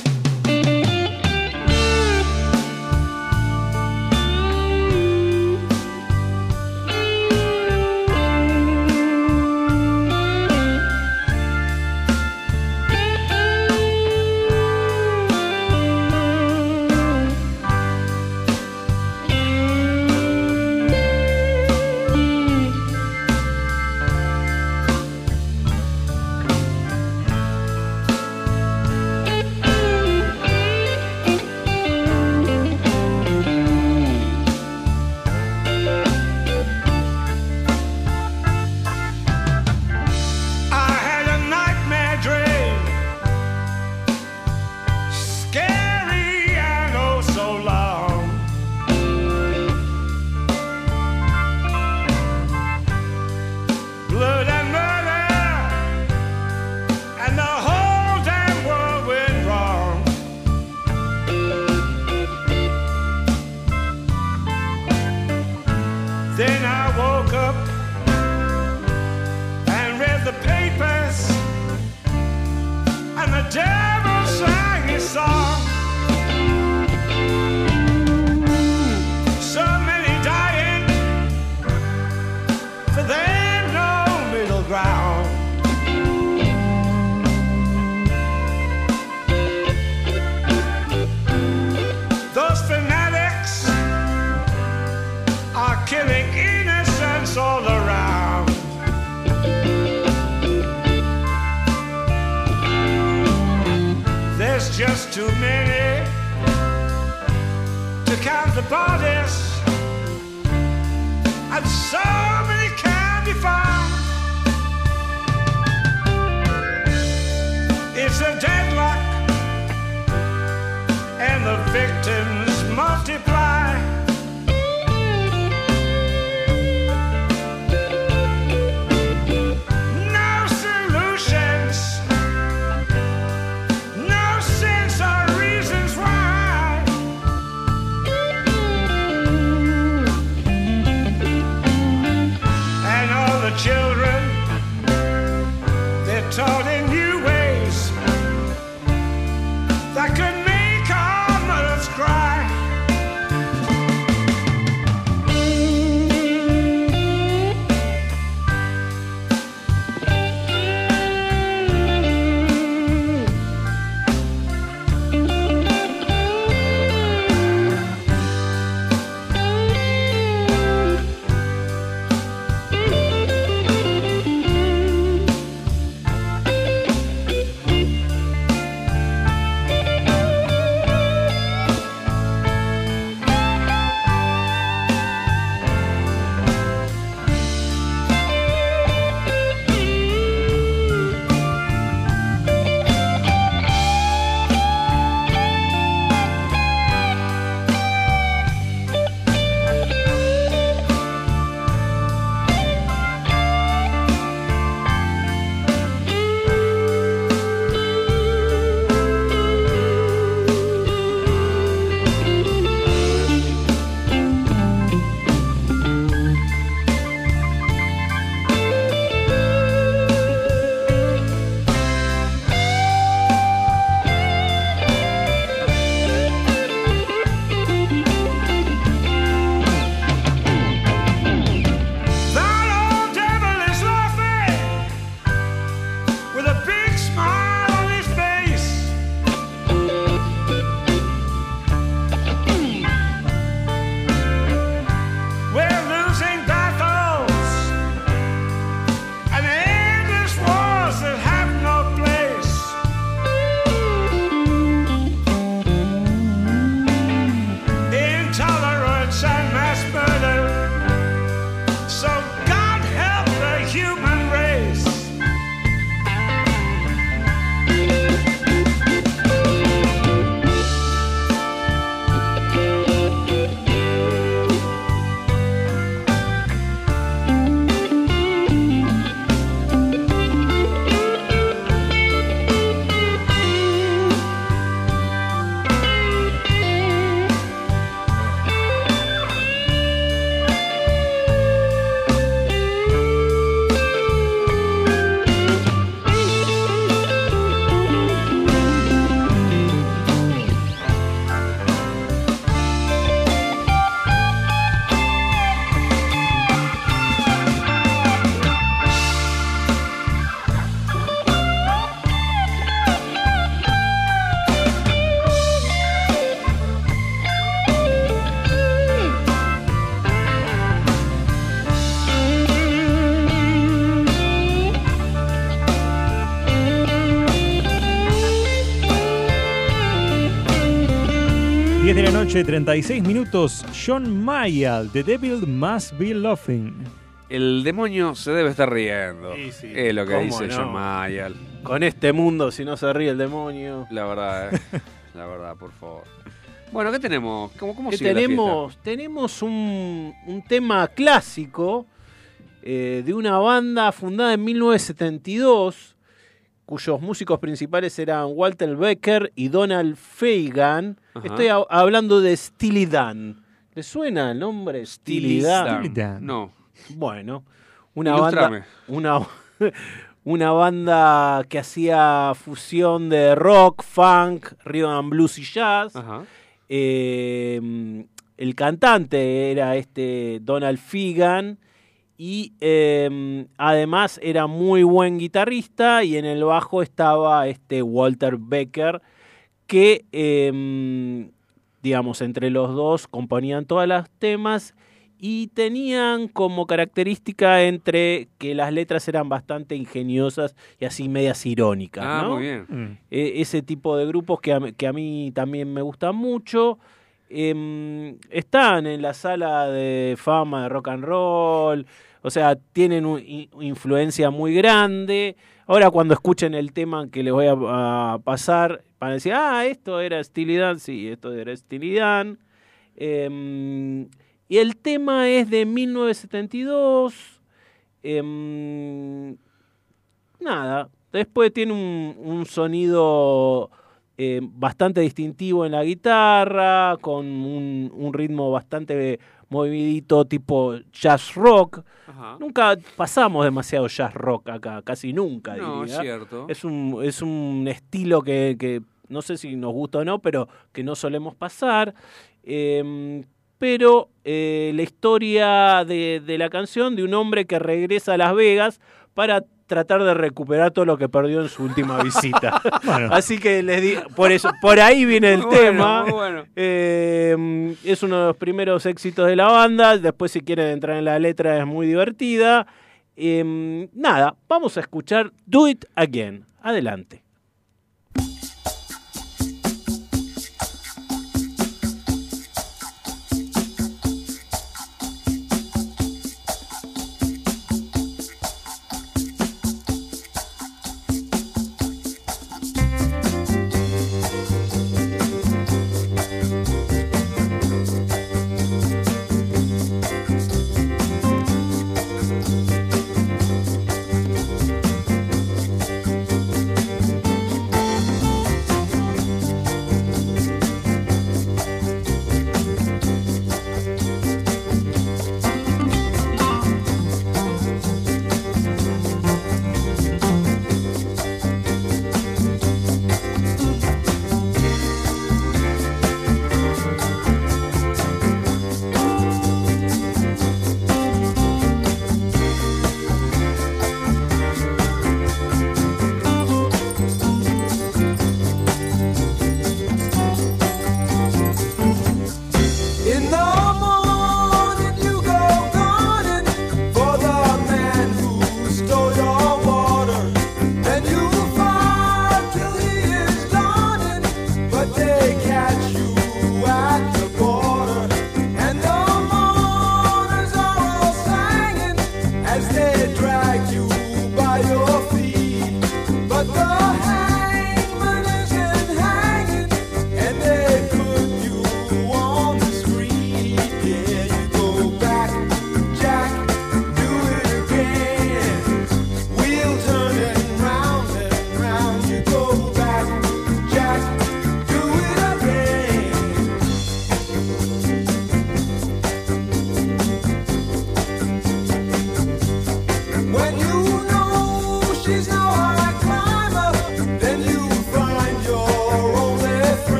Noche, 36 minutos. John Mayall, The Devil Must Be Laughing. El demonio se debe estar riendo. Sí, sí. Es lo que ¿Cómo dice no? John Mayall. Con este mundo, si no se ríe el demonio. La verdad, eh. la verdad, por favor. Bueno, ¿qué tenemos? ¿Cómo, cómo Que sigue la tenemos tenemos un, un tema clásico eh, de una banda fundada en 1972, cuyos músicos principales eran Walter Becker y Donald Fagan. Ajá. Estoy hablando de Steely Dan. ¿Le suena el nombre Steely Dan? Steely Dan. No. Bueno, una banda, una, una banda que hacía fusión de rock, funk, rhythm and blues y jazz. Ajá. Eh, el cantante era este Donald Figan y eh, además era muy buen guitarrista y en el bajo estaba este Walter Becker que eh, digamos entre los dos componían todas las temas y tenían como característica entre que las letras eran bastante ingeniosas y así medias irónicas. Ah, ¿no? muy bien. E- ese tipo de grupos que a, mí- que a mí también me gustan mucho. Em, están en la sala de fama de rock and roll, o sea, tienen una influencia muy grande. Ahora cuando escuchen el tema que les voy a, pasar, van a decir, ah, esto era Steely Dan, sí, esto era Steely Dan. Em, y el tema es de 1972. Em, nada, después tiene un sonido eh, bastante distintivo en la guitarra, con un, un ritmo bastante movidito tipo jazz rock. Ajá. Nunca pasamos demasiado jazz rock acá, casi nunca. No, es diría. cierto. Es un, es un estilo que, que no sé si nos gusta o no, pero que no solemos pasar. Em, pero eh, la historia de, de la canción de un hombre que regresa a Las Vegas para tratar de recuperar todo lo que perdió en su última visita. Bueno. Así que les di, por eso, por ahí viene el Muy tema. bueno. Eh, es uno de los primeros éxitos de la banda. Después, si quieren entrar en la letra, es muy divertida. Eh, nada, vamos a escuchar Do It Again. Adelante.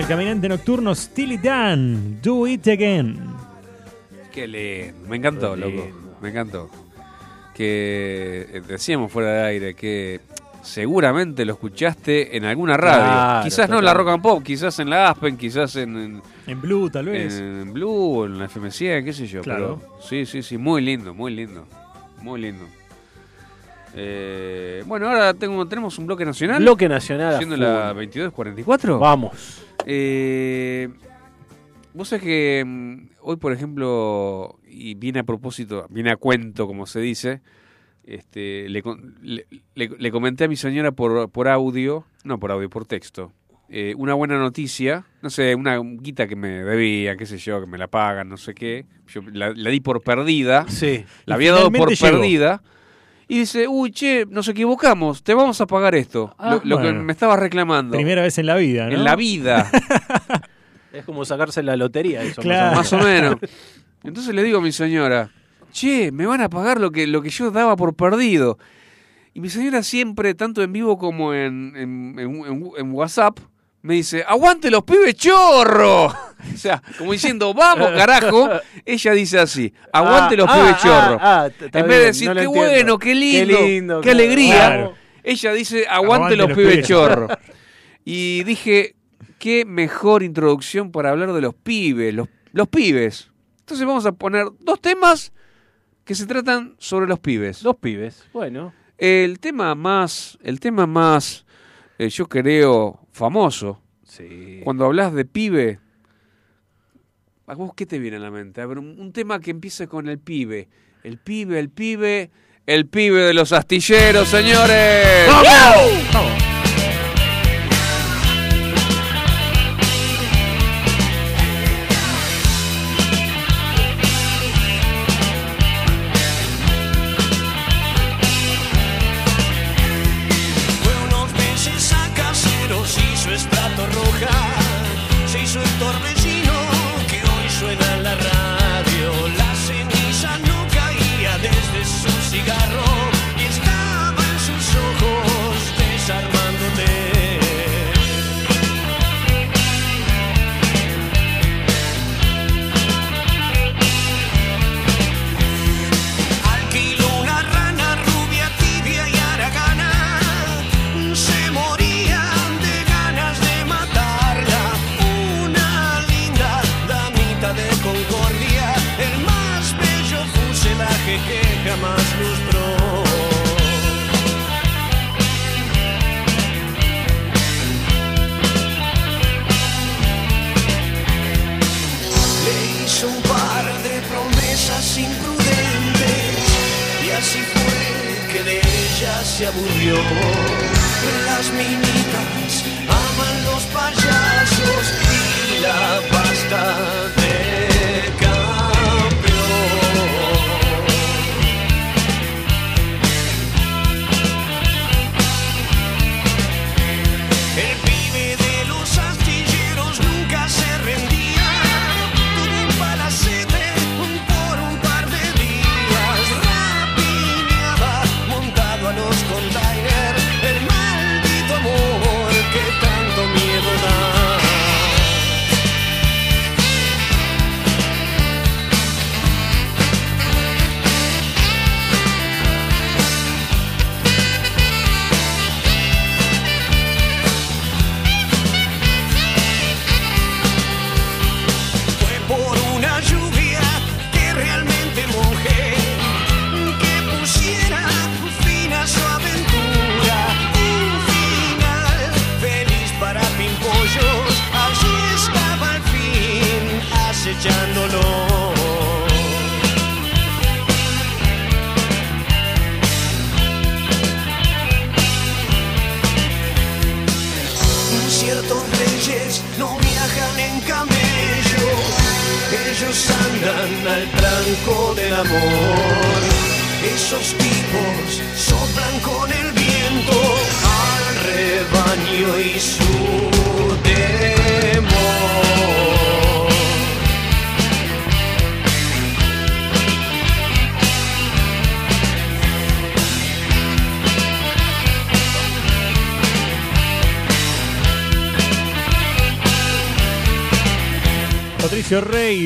El caminante nocturno Steely Dan, Do It Again. Qué lindo. Me encantó, Qué loco. lindo. Me encantó. Que eh, decíamos fuera de aire que seguramente lo escuchaste en alguna radio. Claro, quizás no en la. Rock and Pop, quizás en la Aspen, quizás en, en, En Blue, tal vez. en Blue en la FM100, qué sé yo. Claro. Pero sí, sí, sí. Muy lindo, muy lindo. Muy lindo. Eh, bueno, ahora tengo, tenemos un bloque nacional. Bloque nacional. Siendo la 22.44. Vamos. Eh, Vos sabés que mm, hoy, por ejemplo, y viene a propósito, viene a cuento, como se dice, este, le, le- le- comenté a mi señora por, por audio, no por audio, por texto, eh, una buena noticia, no sé, una guita que me debía, qué sé yo, que me la pagan, no sé qué, yo la, la di por perdida, Sí. la había dado por llegó. perdida. Y dice, uy, che, nos equivocamos, te vamos a pagar esto. Ah, lo, lo que me estabas reclamando. Primera vez en la vida, ¿no? En la vida. Es como sacarse la lotería. Eso, Claro. Más o menos. Entonces le digo a mi señora, che, me van a pagar lo que, lo que yo daba por perdido. Y mi señora siempre, tanto en vivo como en, en, en- en- en WhatsApp, me dice, aguante los pibes chorro. o sea, como diciendo, vamos carajo, ella dice así, aguante Ah, los ah, pibes ah, chorro. ah, t- está en vez de decir, no qué entiendo. bueno, qué lindo, qué, lindo, claro. alegría, Claro. ella dice, aguante, los, pibes, chorro. Y dije, qué mejor introducción para hablar de los pibes, los, los pibes. Entonces vamos a poner dos temas que se tratan sobre los pibes. Los pibes. Bueno. El tema más, el tema más, eh, yo creo, famoso, Sí. cuando hablas de pibe, ¿a vos qué te viene a la mente? A ver, un, un tema que empiece con el pibe. El pibe, el pibe, el pibe de los astilleros, señores. Fue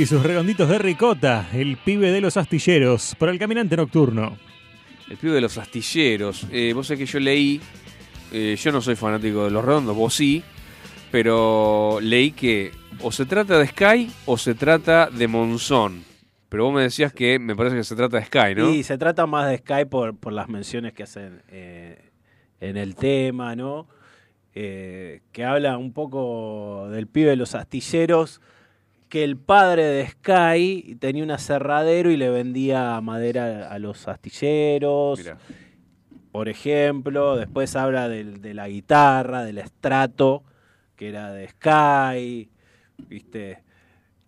y sus redonditos de ricota, el pibe de los astilleros, para el caminante nocturno. El pibe de los astilleros. Eh, vos sabés que yo leí, eh, yo no soy fanático de los redondos, vos sí, pero leí que o se trata de Sky o se trata de Monzón. Pero vos me decías que me parece que se trata de Sky, ¿no? Y se trata más de Sky por, por las menciones que hacen eh, en el tema, ¿no? Eh, que habla un poco del pibe de los astilleros, que el padre de Sky tenía un aserradero y le vendía madera a los astilleros. Mirá. Por ejemplo, después habla del- de, la guitarra, del estrato, que era de Sky, ¿viste?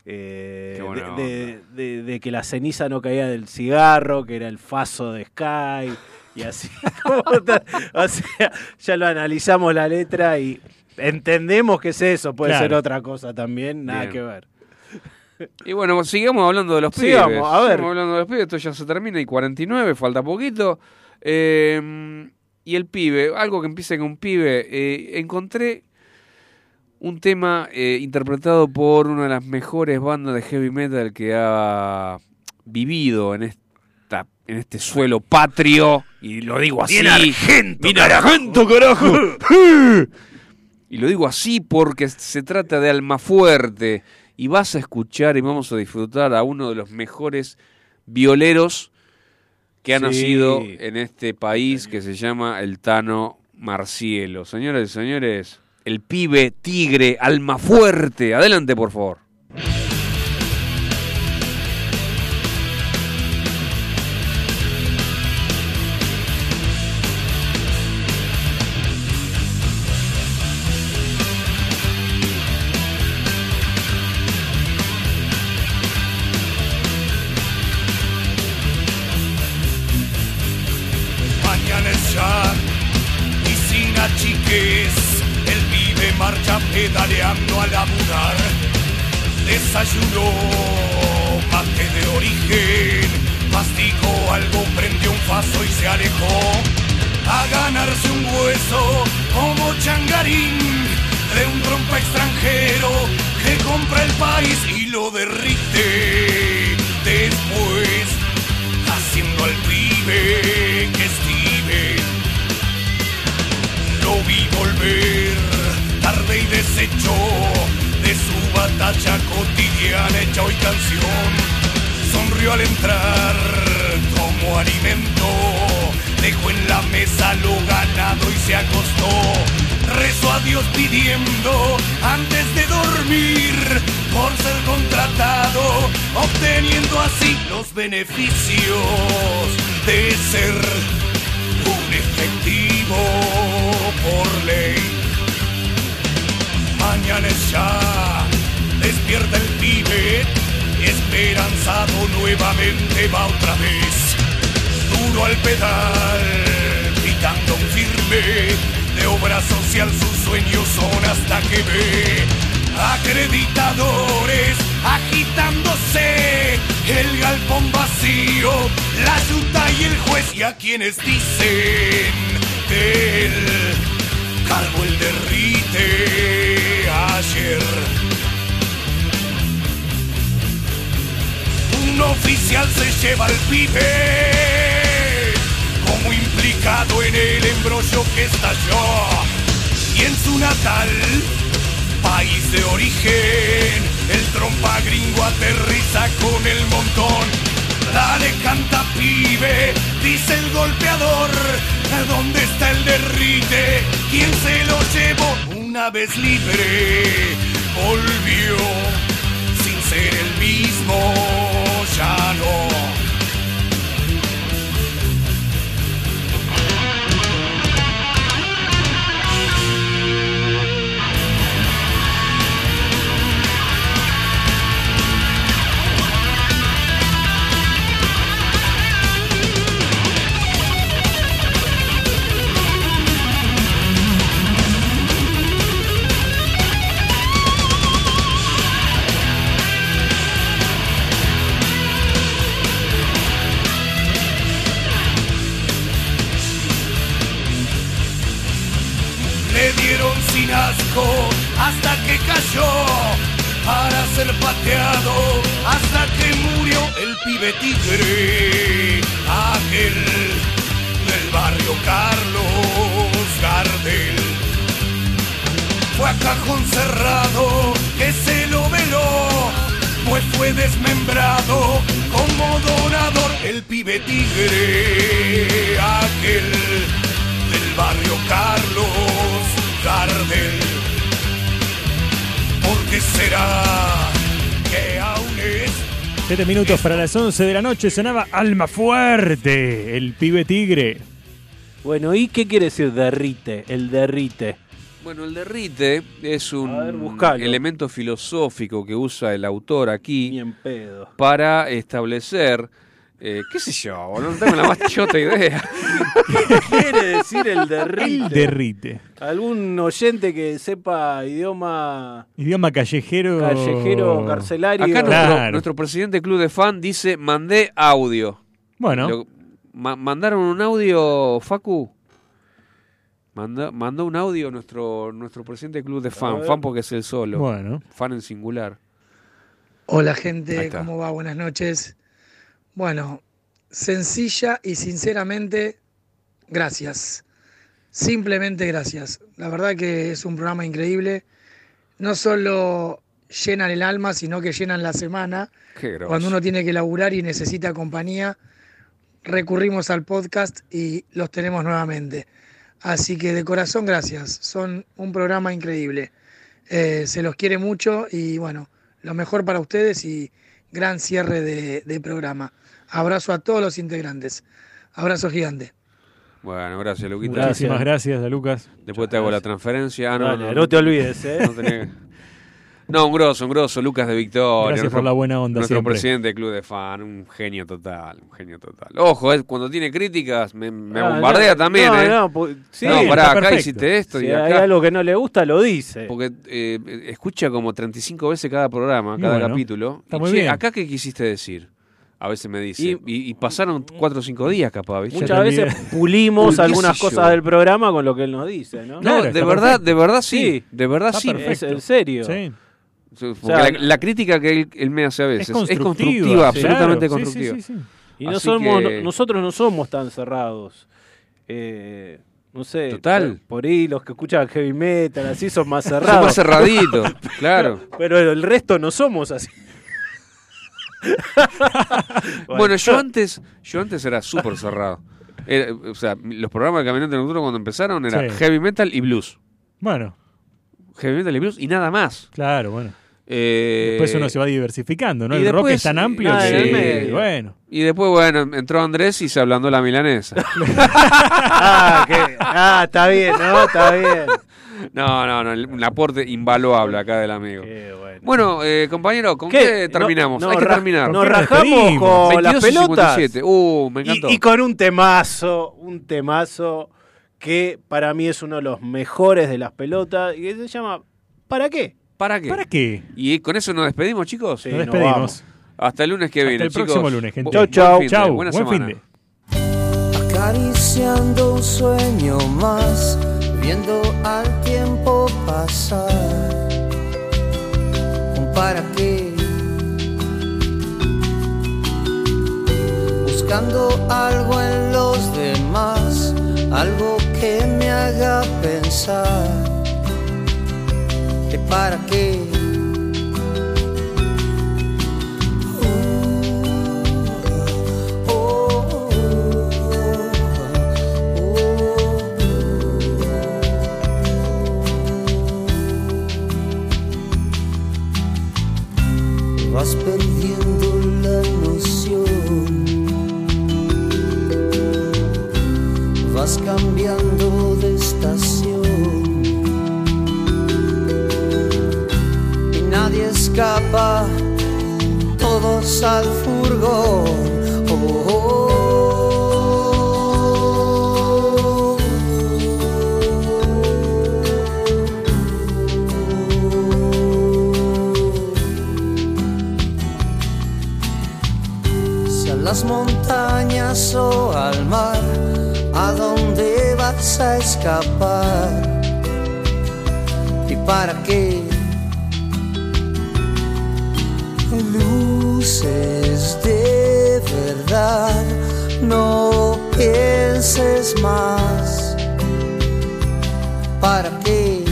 Eh, de, de- de- de que la ceniza no caía del cigarro, que era el faso de Sky, y así. o sea, ya lo analizamos la letra y entendemos que es eso, puede Claro. ser otra cosa también, nada Bien. que ver. Y bueno, sigamos hablando de los Sigamos, pibes. a ver. Sigamos hablando de los pibes, esto ya se termina y 49, falta poquito. Eh, y el pibe, algo que empieza con un pibe, eh, encontré un tema eh, interpretado por una de las mejores bandas de heavy metal que ha vivido en esta en este suelo patrio y lo digo así. Bien argento, Bien carajo. argento, carajo. Y lo digo así porque se trata de Almafuerte y vas a escuchar y vamos a disfrutar a uno de los mejores violeros que ha Sí. nacido en este país que se llama el Tano Marcielo. Señoras y señores, el pibe tigre Almafuerte. Adelante, por favor. Desayunó mate de origen, masticó algo, prendió un faso y se alejó a ganarse un hueso como changarín de un trompa extranjero que compra el país y lo derrite. Después haciendo al pibe que estive. Lo vi volver tarde y deshecho de su batalla cotidiana hecha hoy canción. Sonrió al entrar como alimento, dejó en la mesa lo ganado y se acostó. Rezó a Dios pidiendo antes de dormir por ser contratado, obteniendo así los beneficios de ser un efectivo por ley. Mañana ya, despierta el pibe, esperanzado nuevamente va otra vez. Duro al pedal, gritando un firme, de obra social sus sueños son hasta que ve. Acreditadores agitándose, el galpón vacío, la yuta y el juez y a quienes dicen que el cargo el derrite Un oficial se lleva al pibe como implicado en el embrollo que estalló. Y en su natal país de origen el trompa gringo aterriza con el montón dale canta pibe dice el golpeador ¿dónde está el derrite? ¿quién se lo llevó? una vez libre volvió sin ser el mismo ya no minutos para las 11 de la noche sonaba Alma Fuerte, el pibe tigre. Bueno, ¿y qué quiere decir derrite? El derrite. Bueno, el derrite es un ver, elemento filosófico que usa el autor aquí Ni en pedo. para establecer, eh, qué sé yo, boludo, no tengo la más chota idea. ¿Qué quiere decir el derrite? El derrite. ¿Algún oyente que sepa idioma Idioma callejero. callejero, carcelario? Acá nuestro, Claro. nuestro presidente club de fan dice, mandé audio. Bueno, Lo- ma- ¿Mandaron un audio, Facu? Manda- mandó un audio nuestro, nuestro presidente club de fan, fan porque es el solo, bueno. fan en singular. Hola gente. ¿cómo va? Buenas noches. Bueno, sencilla y sinceramente, gracias. Simplemente gracias. La verdad que es un programa increíble. No solo llenan el alma, sino que llenan la semana. Cuando uno tiene que laburar y necesita compañía, recurrimos al podcast y los tenemos nuevamente. Así que de corazón gracias. Son un programa increíble. Eh, se los quiere mucho y bueno, lo mejor para ustedes y gran cierre de, de programa. Abrazo a todos los integrantes. Abrazo gigante. Bueno, gracias, Luquita. Gracias. Muchísimas gracias a Lucas. Después te hago la transferencia. Ah, no, Dale, no te olvides, ¿eh? No, tenía- No, un grosso, un grosso, Lucas de Victoria. Gracias nuestro- por la buena onda Nuestro siempre. presidente del club de fan, un genio total, un genio total. Ojo, eh, cuando tiene críticas me, me Ah, bombardea no, también, no, ¿eh? no, sí, no, pará, acá hiciste esto Si y hay acá. algo que no le gusta, lo dice. Porque eh, escucha como 35 veces cada programa, cada bueno, capítulo. está Y, muy che, bien. ¿Acá qué quisiste decir? A veces me dice. Y- Y, y pasaron 4 o 5 días capaz, ¿viste? Muchas veces pulimos algunas cosas del programa con lo que él nos dice, ¿no? No, Claro, de verdad, perfecto. de verdad sí. Sí. De verdad Está sí. perfecto. Es en serio. Sí. Porque sea, la, la crítica que él, él me hace a veces Es constructiva. constructiva, claro. absolutamente Sí, constructiva. sí, sí, sí. Y no somos, que- nosotros no somos tan cerrados. Eh, no sé. Total. Por, por ahí los que escuchan heavy metal, así son más Son cerrados. más cerraditos, claro. Pero el resto no somos así. Bueno, yo antes, yo antes era súper cerrado. Era- o sea, los programas de Caminante Nocturno cuando empezaron era Sí. heavy metal y blues. Bueno, Heavy metal y blues y nada más. claro, bueno. Eh, Después uno se va diversificando, ¿no? y El rock es tan amplio el que, medio. bueno. Y después, bueno, entró Andrés y se ablandó la milanesa. ah, que- ah, está bien, ¿no? Está bien. No, no, no, un aporte invaluable acá del amigo. Qué bueno. Bueno, eh, compañero, ¿con qué, terminamos? No- Hay que terminar. Nos ¿Con qué nos rajamos despedimos? con las 22 y pelotas. 57. Uh, me encantó. Y, y con un temazo, un temazo que para mí es uno de los mejores de las pelotas y que se llama ¿Para qué? ¿Para qué? ¿Para qué? ¿Y con eso nos despedimos, chicos? Sí, Nos nos despedimos. vamos. Hasta el lunes que Hasta viene, el chicos. próximo lunes, gente. Bu- Chau, buen chau. Chau, buena buen semana. fin de. acariciando un sueño más, viendo al tiempo pasar. ¿Un ¿Para qué? Buscando algo en los demás, algo que me haga pensar. ¿Que para qué? Oh, Vas perdiendo la noción, vas cambiando escapa, todos al furgón. Oh, oh, a las montañas o al mar, ¿a dónde vas a escapar? ¿Y para qué? De verdad, no pienses más. ¿Para qué?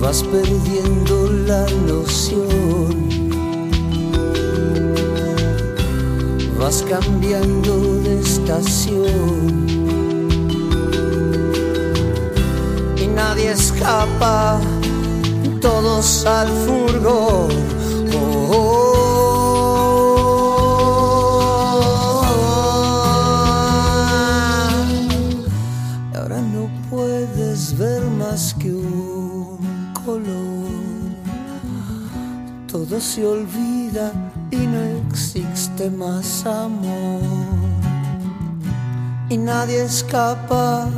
Vas perdiendo la noción. Vas cambiando de estación. Y nadie escapa todos al furgón. Oh, oh. Ahora no puedes ver más que un color. Todo se olvida y no existe más amor. Y nadie escapa,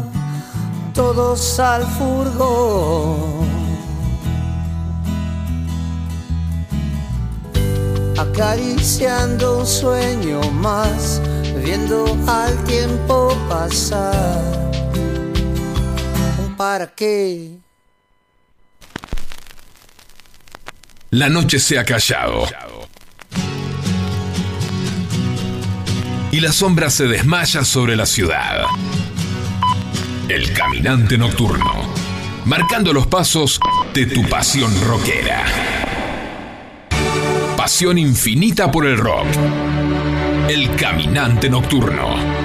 todos al furgón. Acariciando un sueño más, viendo al tiempo pasar. ¿Para qué? La noche se ha callado. Y la sombra se desmaya sobre la ciudad. El caminante nocturno. Marcando los pasos de tu pasión rockera. Pasión infinita por el rock. El caminante nocturno.